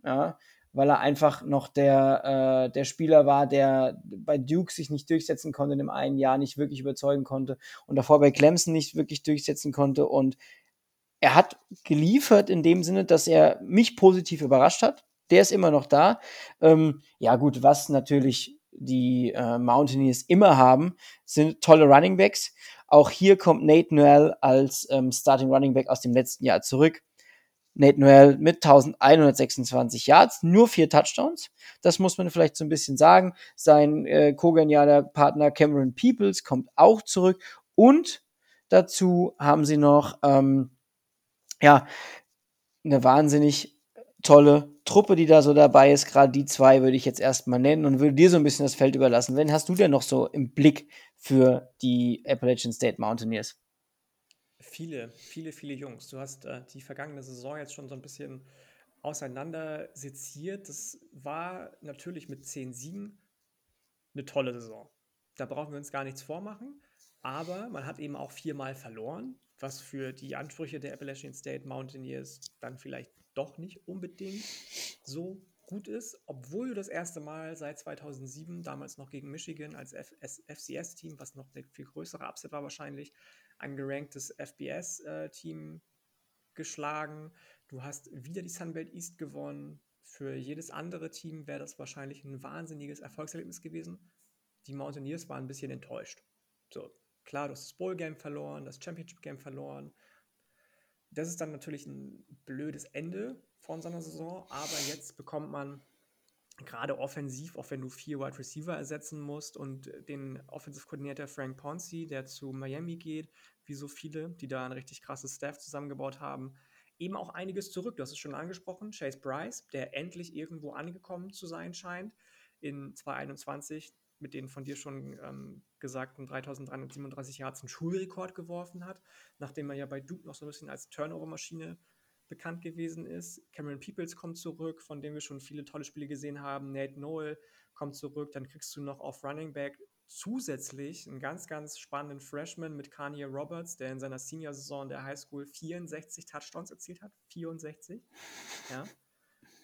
Ja, weil er einfach noch der, äh, der Spieler war, der bei Duke sich nicht durchsetzen konnte in dem einen Jahr, nicht wirklich überzeugen konnte und davor bei Clemson nicht wirklich durchsetzen konnte. Und er hat geliefert in dem Sinne, dass er mich positiv überrascht hat. Der ist immer noch da. Ähm, ja, gut, was natürlich die äh, Mountaineers immer haben, sind tolle Running Backs. Auch hier kommt Nate Noel als ähm, Starting Running Back aus dem letzten Jahr zurück. Nate Noel mit 1126 Yards, nur vier Touchdowns. Das muss man vielleicht so ein bisschen sagen. Sein äh, kogenialer Partner Cameron Peoples kommt auch zurück. Und dazu haben sie noch, ähm, ja, eine wahnsinnig tolle Truppe, die da so dabei ist. Gerade die zwei würde ich jetzt erstmal nennen und würde dir so ein bisschen das Feld überlassen. Wen hast du denn noch so im Blick für die Appalachian State Mountaineers? Viele, viele, viele Jungs. Du hast äh, die vergangene Saison jetzt schon so ein bisschen auseinander seziert. Das war natürlich mit 10 Siegen eine tolle Saison. Da brauchen wir uns gar nichts vormachen. Aber man hat eben auch viermal verloren, was für die Ansprüche der Appalachian State Mountaineers dann vielleicht doch nicht unbedingt so gut ist, obwohl du das erste Mal seit 2007, damals noch gegen Michigan als FCS-Team, was noch eine viel größere Upset war wahrscheinlich, ein geranktes FBS-Team geschlagen. Du hast wieder die Sunbelt East gewonnen. Für jedes andere Team wäre das wahrscheinlich ein wahnsinniges Erfolgserlebnis gewesen. Die Mountaineers waren ein bisschen enttäuscht. So, klar, du hast das Bowl-Game verloren, das Championship-Game verloren. Das ist dann natürlich ein blödes Ende von seiner Saison, aber jetzt bekommt man gerade offensiv, auch wenn du vier Wide Receiver ersetzen musst und den Offensive Coordinator Frank Ponzi, der zu Miami geht, wie so viele, die da ein richtig krasses Staff zusammengebaut haben, eben auch einiges zurück. Du hast es schon angesprochen, Chase Bryce, der endlich irgendwo angekommen zu sein scheint in 2021 mit den von dir schon ähm, gesagten 3337 Yards einen Schulrekord geworfen hat, nachdem er ja bei Duke noch so ein bisschen als Turnover-Maschine bekannt gewesen ist. Cameron Peoples kommt zurück, von dem wir schon viele tolle Spiele gesehen haben. Nate Noel kommt zurück. Dann kriegst du noch auf Running Back zusätzlich einen ganz, ganz spannenden Freshman mit Kanye Roberts, der in seiner Senior-Saison der High School 64 Touchdowns erzielt hat. 64. Ja.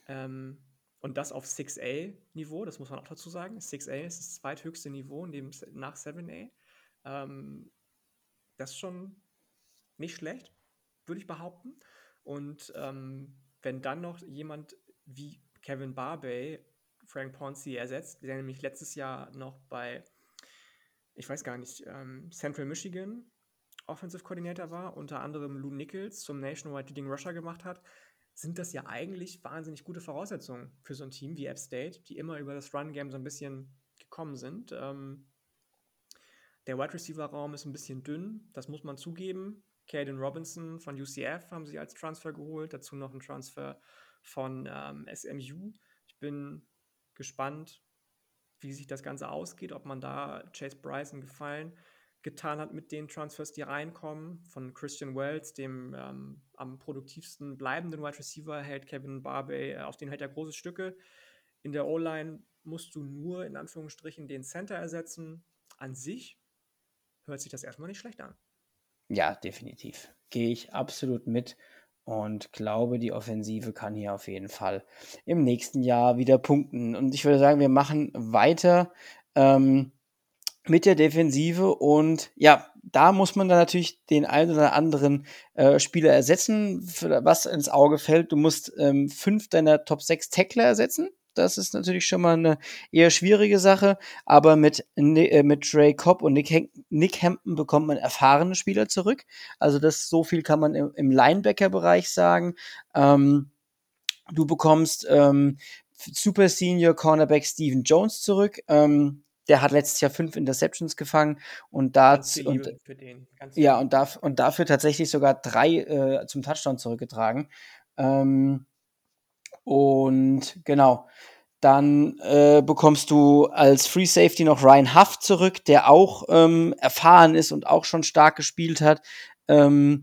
Ähm, und das auf 6A-Niveau, das muss man auch dazu sagen. 6A ist das zweithöchste Niveau neben, nach 7A. Ähm, das ist schon nicht schlecht, würde ich behaupten. Und ähm, wenn dann noch jemand wie Kevin Barbey Frank Ponzi ersetzt, der nämlich letztes Jahr noch bei, ich weiß gar nicht, ähm, Central Michigan Offensive Coordinator war, unter anderem Lou Nichols zum Nationwide Leading Rusher gemacht hat, sind das ja eigentlich wahnsinnig gute Voraussetzungen für so ein Team wie App State, die immer über das Run-Game so ein bisschen gekommen sind. Ähm, der Wide Receiver-Raum ist ein bisschen dünn, das muss man zugeben. Caden Robinson von UCF haben sie als Transfer geholt, dazu noch ein Transfer von ähm, SMU. Ich bin gespannt, wie sich das Ganze ausgeht, ob man da Chase Bryson gefallen getan hat mit den Transfers, die reinkommen. Von Christian Wells, dem ähm, am produktivsten bleibenden Wide Receiver, hält Kevin Barbey, äh, auf den hält er große Stücke. In der O-Line musst du nur in Anführungsstrichen den Center ersetzen. An sich hört sich das erstmal nicht schlecht an. Ja, definitiv. Gehe ich absolut mit und glaube, die Offensive kann hier auf jeden Fall im nächsten Jahr wieder punkten. Und ich würde sagen, wir machen weiter ähm, mit der Defensive und ja, da muss man dann natürlich den einen oder anderen äh, Spieler ersetzen, was ins Auge fällt. Du musst ähm, fünf deiner Top 6 Tackler ersetzen. Das ist natürlich schon mal eine eher schwierige Sache. Aber mit, äh, mit Trey Cobb und Nick, Nick Hampton bekommt man erfahrene Spieler zurück. Also das so viel kann man im, im Linebacker-Bereich sagen. Ähm, du bekommst ähm, Super Senior Cornerback Steven Jones zurück. Ähm, der hat letztes Jahr fünf Interceptions gefangen und da und, ja und, darf, und dafür tatsächlich sogar drei äh, zum Touchdown zurückgetragen. Ähm, und genau, dann äh, bekommst du als Free Safety noch Ryan Huff zurück, der auch ähm, erfahren ist und auch schon stark gespielt hat. Ähm,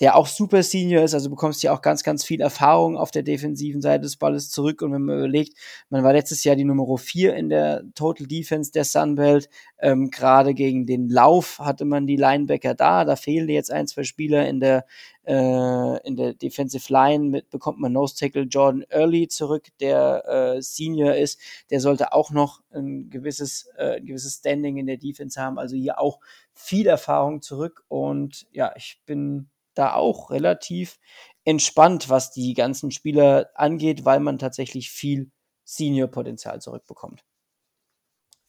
der auch super Senior ist, also bekommst ja auch ganz, ganz viel Erfahrung auf der defensiven Seite des Balles zurück. Und wenn man überlegt, man war letztes Jahr die Nummer 4 in der Total Defense der Sunbelt. Ähm, Gerade gegen den Lauf hatte man die Linebacker da. Da fehlen jetzt ein, zwei Spieler in der, äh, in der Defensive Line. Mit bekommt man Nose Tackle Jordan Early zurück, der äh, Senior ist. Der sollte auch noch ein gewisses, äh, ein gewisses Standing in der Defense haben. Also hier auch viel Erfahrung zurück. Und ja, ich bin da auch relativ entspannt, was die ganzen Spieler angeht, weil man tatsächlich viel Senior-Potenzial zurückbekommt.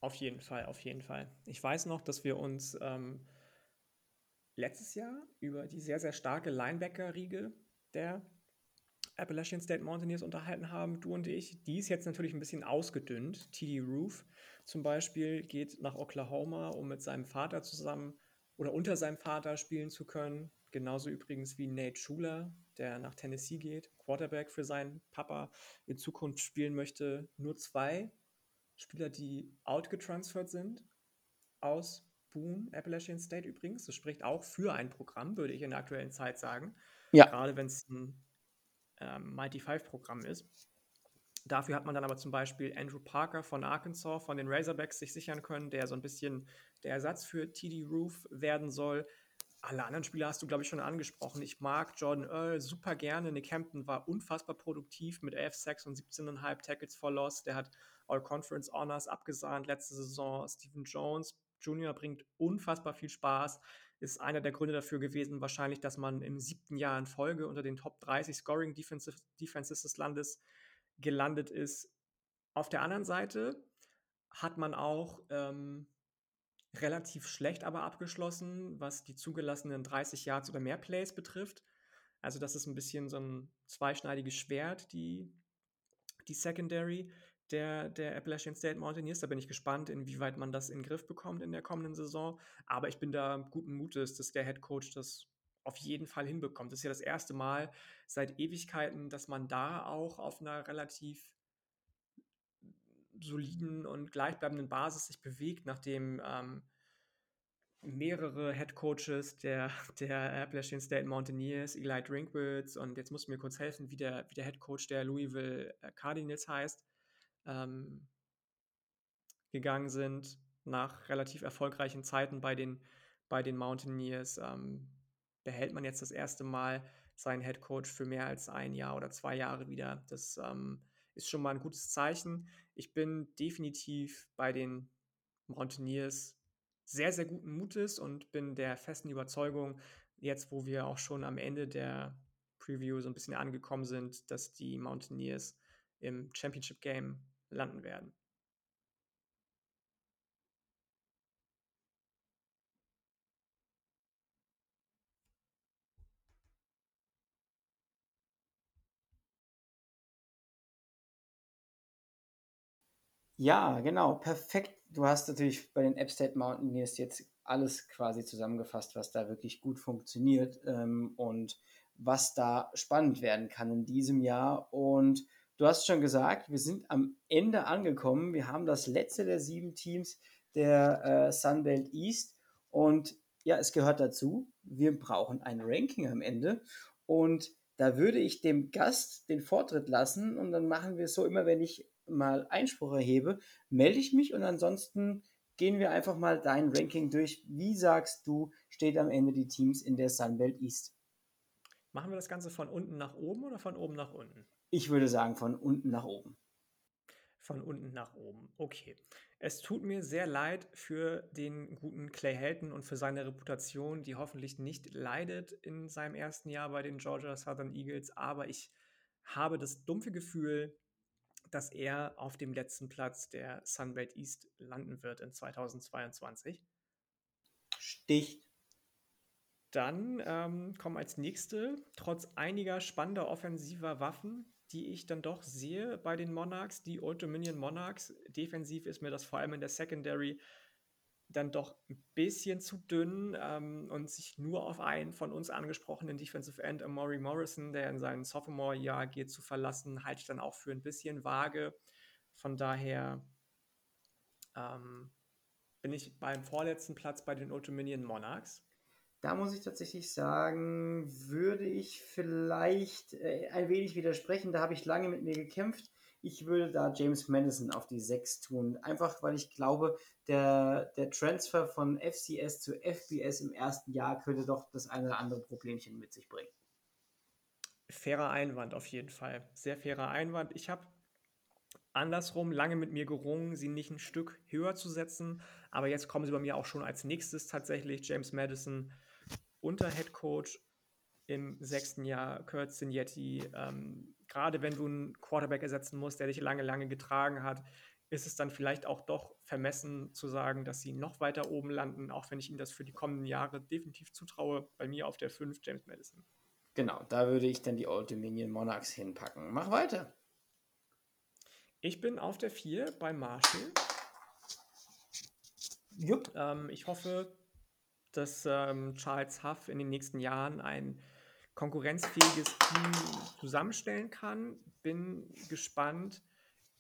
Auf jeden Fall, auf jeden Fall. Ich weiß noch, dass wir uns ähm, letztes Jahr über die sehr, sehr starke Linebacker-Riege der Appalachian State Mountaineers unterhalten haben, du und ich. Die ist jetzt natürlich ein bisschen ausgedünnt. TD Roof zum Beispiel geht nach Oklahoma, um mit seinem Vater zusammen oder unter seinem Vater spielen zu können. Genauso übrigens wie Nate Schuler, der nach Tennessee geht, Quarterback für seinen Papa in Zukunft spielen möchte. Nur zwei Spieler, die outgetransfert sind aus Boone, Appalachian State übrigens. Das spricht auch für ein Programm, würde ich in der aktuellen Zeit sagen. Ja. Gerade wenn es ein ähm, Mighty Five-Programm ist. Dafür hat man dann aber zum Beispiel Andrew Parker von Arkansas, von den Razorbacks sich sichern können, der so ein bisschen der Ersatz für TD Roof werden soll alle anderen Spieler hast du, glaube ich, schon angesprochen. Ich mag Jordan Earl super gerne. Nick Hampton war unfassbar produktiv mit 11 Sacks und 17,5 Tackles for Loss. Der hat All-Conference Honors abgesahnt letzte Saison. Stephen Jones Jr. bringt unfassbar viel Spaß. Ist einer der Gründe dafür gewesen, wahrscheinlich, dass man im siebten Jahr in Folge unter den Top 30 Scoring Defenses des Landes gelandet ist. Auf der anderen Seite hat man auch ähm, relativ schlecht aber abgeschlossen, was die zugelassenen 30 Yards oder mehr Plays betrifft. Also das ist ein bisschen so ein zweischneidiges Schwert, die, die Secondary der, der Appalachian State Mountaineers. Da bin ich gespannt, inwieweit man das in den Griff bekommt in der kommenden Saison. Aber ich bin da guten Mutes, dass der Head Coach das auf jeden Fall hinbekommt. Das ist ja das erste Mal seit Ewigkeiten, dass man da auch auf einer relativ soliden und gleichbleibenden Basis sich bewegt, nachdem ähm, mehrere Head Coaches der, der Appalachian State Mountaineers, Eli Drinkwitz und jetzt muss mir kurz helfen, wie der, wie der Head Coach der Louisville äh, Cardinals heißt, ähm, gegangen sind nach relativ erfolgreichen Zeiten bei den, bei den Mountaineers. Ähm, behält man jetzt das erste Mal seinen Head Coach für mehr als ein Jahr oder zwei Jahre wieder. Das ähm, ist schon mal ein gutes Zeichen. Ich bin definitiv bei den Mountaineers sehr, sehr guten Mutes und bin der festen Überzeugung, jetzt wo wir auch schon am Ende der Preview so ein bisschen angekommen sind, dass die Mountaineers im Championship Game landen werden. Ja, genau, perfekt. Du hast natürlich bei den App State Mountaineers jetzt alles quasi zusammengefasst, was da wirklich gut funktioniert ähm, und was da spannend werden kann in diesem Jahr. Und du hast schon gesagt, wir sind am Ende angekommen. Wir haben das letzte der sieben Teams der äh, Sunbelt East. Und ja, es gehört dazu. Wir brauchen ein Ranking am Ende. Und da würde ich dem Gast den Vortritt lassen und dann machen wir es so immer, wenn ich mal Einspruch erhebe, melde ich mich und ansonsten gehen wir einfach mal dein Ranking durch. Wie sagst du, steht am Ende die Teams in der Sunbelt East? Machen wir das Ganze von unten nach oben oder von oben nach unten? Ich würde sagen von unten nach oben. Von unten nach oben. Okay. Es tut mir sehr leid für den guten Clay Helton und für seine Reputation, die hoffentlich nicht leidet in seinem ersten Jahr bei den Georgia Southern Eagles, aber ich habe das dumpfe Gefühl, dass er auf dem letzten Platz der Sunbelt East landen wird in 2022. Sticht. Dann ähm, kommen als nächste, trotz einiger spannender offensiver Waffen, die ich dann doch sehe bei den Monarchs, die Old Dominion Monarchs. Defensiv ist mir das vor allem in der Secondary dann doch ein bisschen zu dünn ähm, und sich nur auf einen von uns angesprochenen Defensive End, Amori Morrison, der in seinem Sophomore-Jahr geht, zu verlassen, halte ich dann auch für ein bisschen vage. Von daher ähm, bin ich beim vorletzten Platz bei den Old Dominion Monarchs. Da muss ich tatsächlich sagen, würde ich vielleicht äh, ein wenig widersprechen. Da habe ich lange mit mir gekämpft. Ich würde da James Madison auf die 6 tun. Einfach weil ich glaube, der, der Transfer von FCS zu FBS im ersten Jahr könnte doch das eine oder andere Problemchen mit sich bringen. Fairer Einwand auf jeden Fall. Sehr fairer Einwand. Ich habe andersrum lange mit mir gerungen, sie nicht ein Stück höher zu setzen. Aber jetzt kommen sie bei mir auch schon als nächstes tatsächlich. James Madison unter Head Coach im sechsten Jahr, Kurt Signetti. Ähm, gerade wenn du einen Quarterback ersetzen musst, der dich lange, lange getragen hat, ist es dann vielleicht auch doch vermessen zu sagen, dass sie noch weiter oben landen, auch wenn ich ihnen das für die kommenden Jahre definitiv zutraue. Bei mir auf der 5 James Madison. Genau, da würde ich dann die Old Dominion Monarchs hinpacken. Mach weiter. Ich bin auf der 4 bei Marshall. Jupp. Ähm, ich hoffe, dass ähm, Charles Huff in den nächsten Jahren ein konkurrenzfähiges Team zusammenstellen kann. Bin gespannt,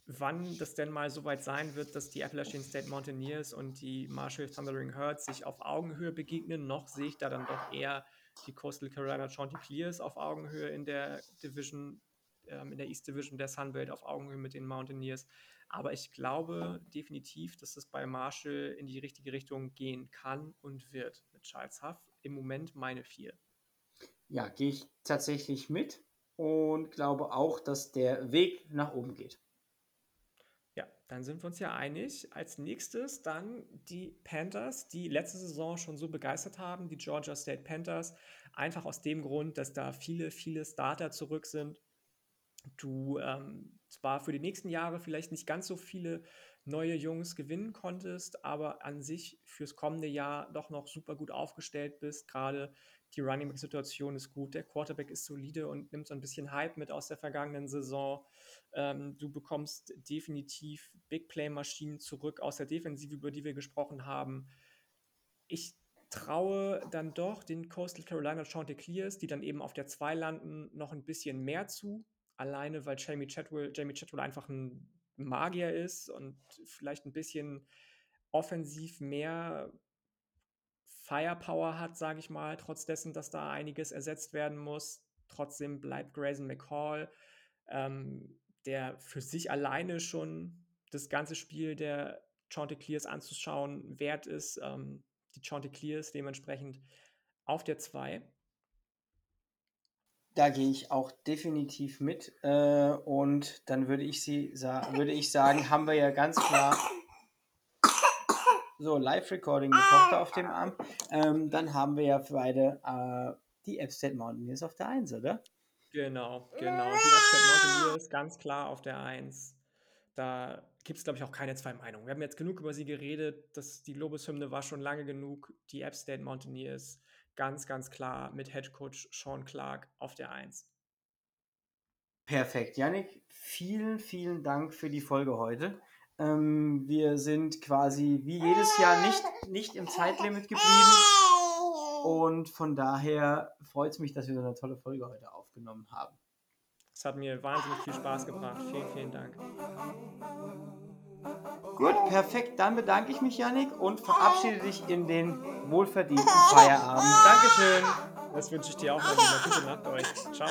wann das denn mal so weit sein wird, dass die Appalachian State Mountaineers und die Marshall Thundering Herds sich auf Augenhöhe begegnen. Noch sehe ich da dann doch eher die Coastal Carolina Chanticleers auf Augenhöhe in der Division ähm, in der East Division der Sunbelt auf Augenhöhe mit den Mountaineers. Aber ich glaube definitiv, dass es bei Marshall in die richtige Richtung gehen kann und wird mit Charles Huff. Im Moment meine vier. Ja, gehe ich tatsächlich mit und glaube auch, dass der Weg nach oben geht. Ja, dann sind wir uns ja einig. Als nächstes dann die Panthers, die letzte Saison schon so begeistert haben, die Georgia State Panthers. Einfach aus dem Grund, dass da viele, viele Starter zurück sind du ähm, zwar für die nächsten Jahre vielleicht nicht ganz so viele neue Jungs gewinnen konntest, aber an sich fürs kommende Jahr doch noch super gut aufgestellt bist. Gerade die Running Back Situation ist gut, der Quarterback ist solide und nimmt so ein bisschen Hype mit aus der vergangenen Saison. Ähm, du bekommst definitiv Big Play Maschinen zurück aus der Defensive, über die wir gesprochen haben. Ich traue dann doch den Coastal Carolina Chanticleers, die dann eben auf der 2 landen, noch ein bisschen mehr zu alleine weil Jamie Chatwell, Jamie Chatwell einfach ein Magier ist und vielleicht ein bisschen offensiv mehr Firepower hat, sage ich mal, trotz dessen, dass da einiges ersetzt werden muss. Trotzdem bleibt Grayson McCall, ähm, der für sich alleine schon das ganze Spiel der Chanticleers anzuschauen wert ist. Ähm, die Chanticleers dementsprechend auf der 2. Da gehe ich auch definitiv mit. Äh, und dann würde ich sie würde ich sagen, haben wir ja ganz klar so Live-Recording, die Tochter auf dem Arm. Ähm, dann haben wir ja für beide äh, die Epstead Mountaineers auf der 1, oder? Genau, genau. Die Epstead Mountaineers ganz klar auf der 1. Da gibt es, glaube ich, auch keine zwei Meinungen. Wir haben jetzt genug über sie geredet. Das, die Lobeshymne war schon lange genug. Die App State Mountaineers ganz, ganz klar mit Head Coach Sean Clark auf der 1. Perfekt. Yannick, vielen, vielen Dank für die Folge heute. Ähm, wir sind quasi wie jedes Jahr nicht, nicht im Zeitlimit geblieben. Und von daher freut es mich, dass wir so eine tolle Folge heute aufgenommen haben. Es hat mir wahnsinnig viel Spaß gebracht. Vielen, vielen Dank. Gut, perfekt. Dann bedanke ich mich, Yannick, und verabschiede dich in den wohlverdienten Feierabend. Dankeschön. Das wünsche ich dir auch. Gute Nacht euch. Ciao.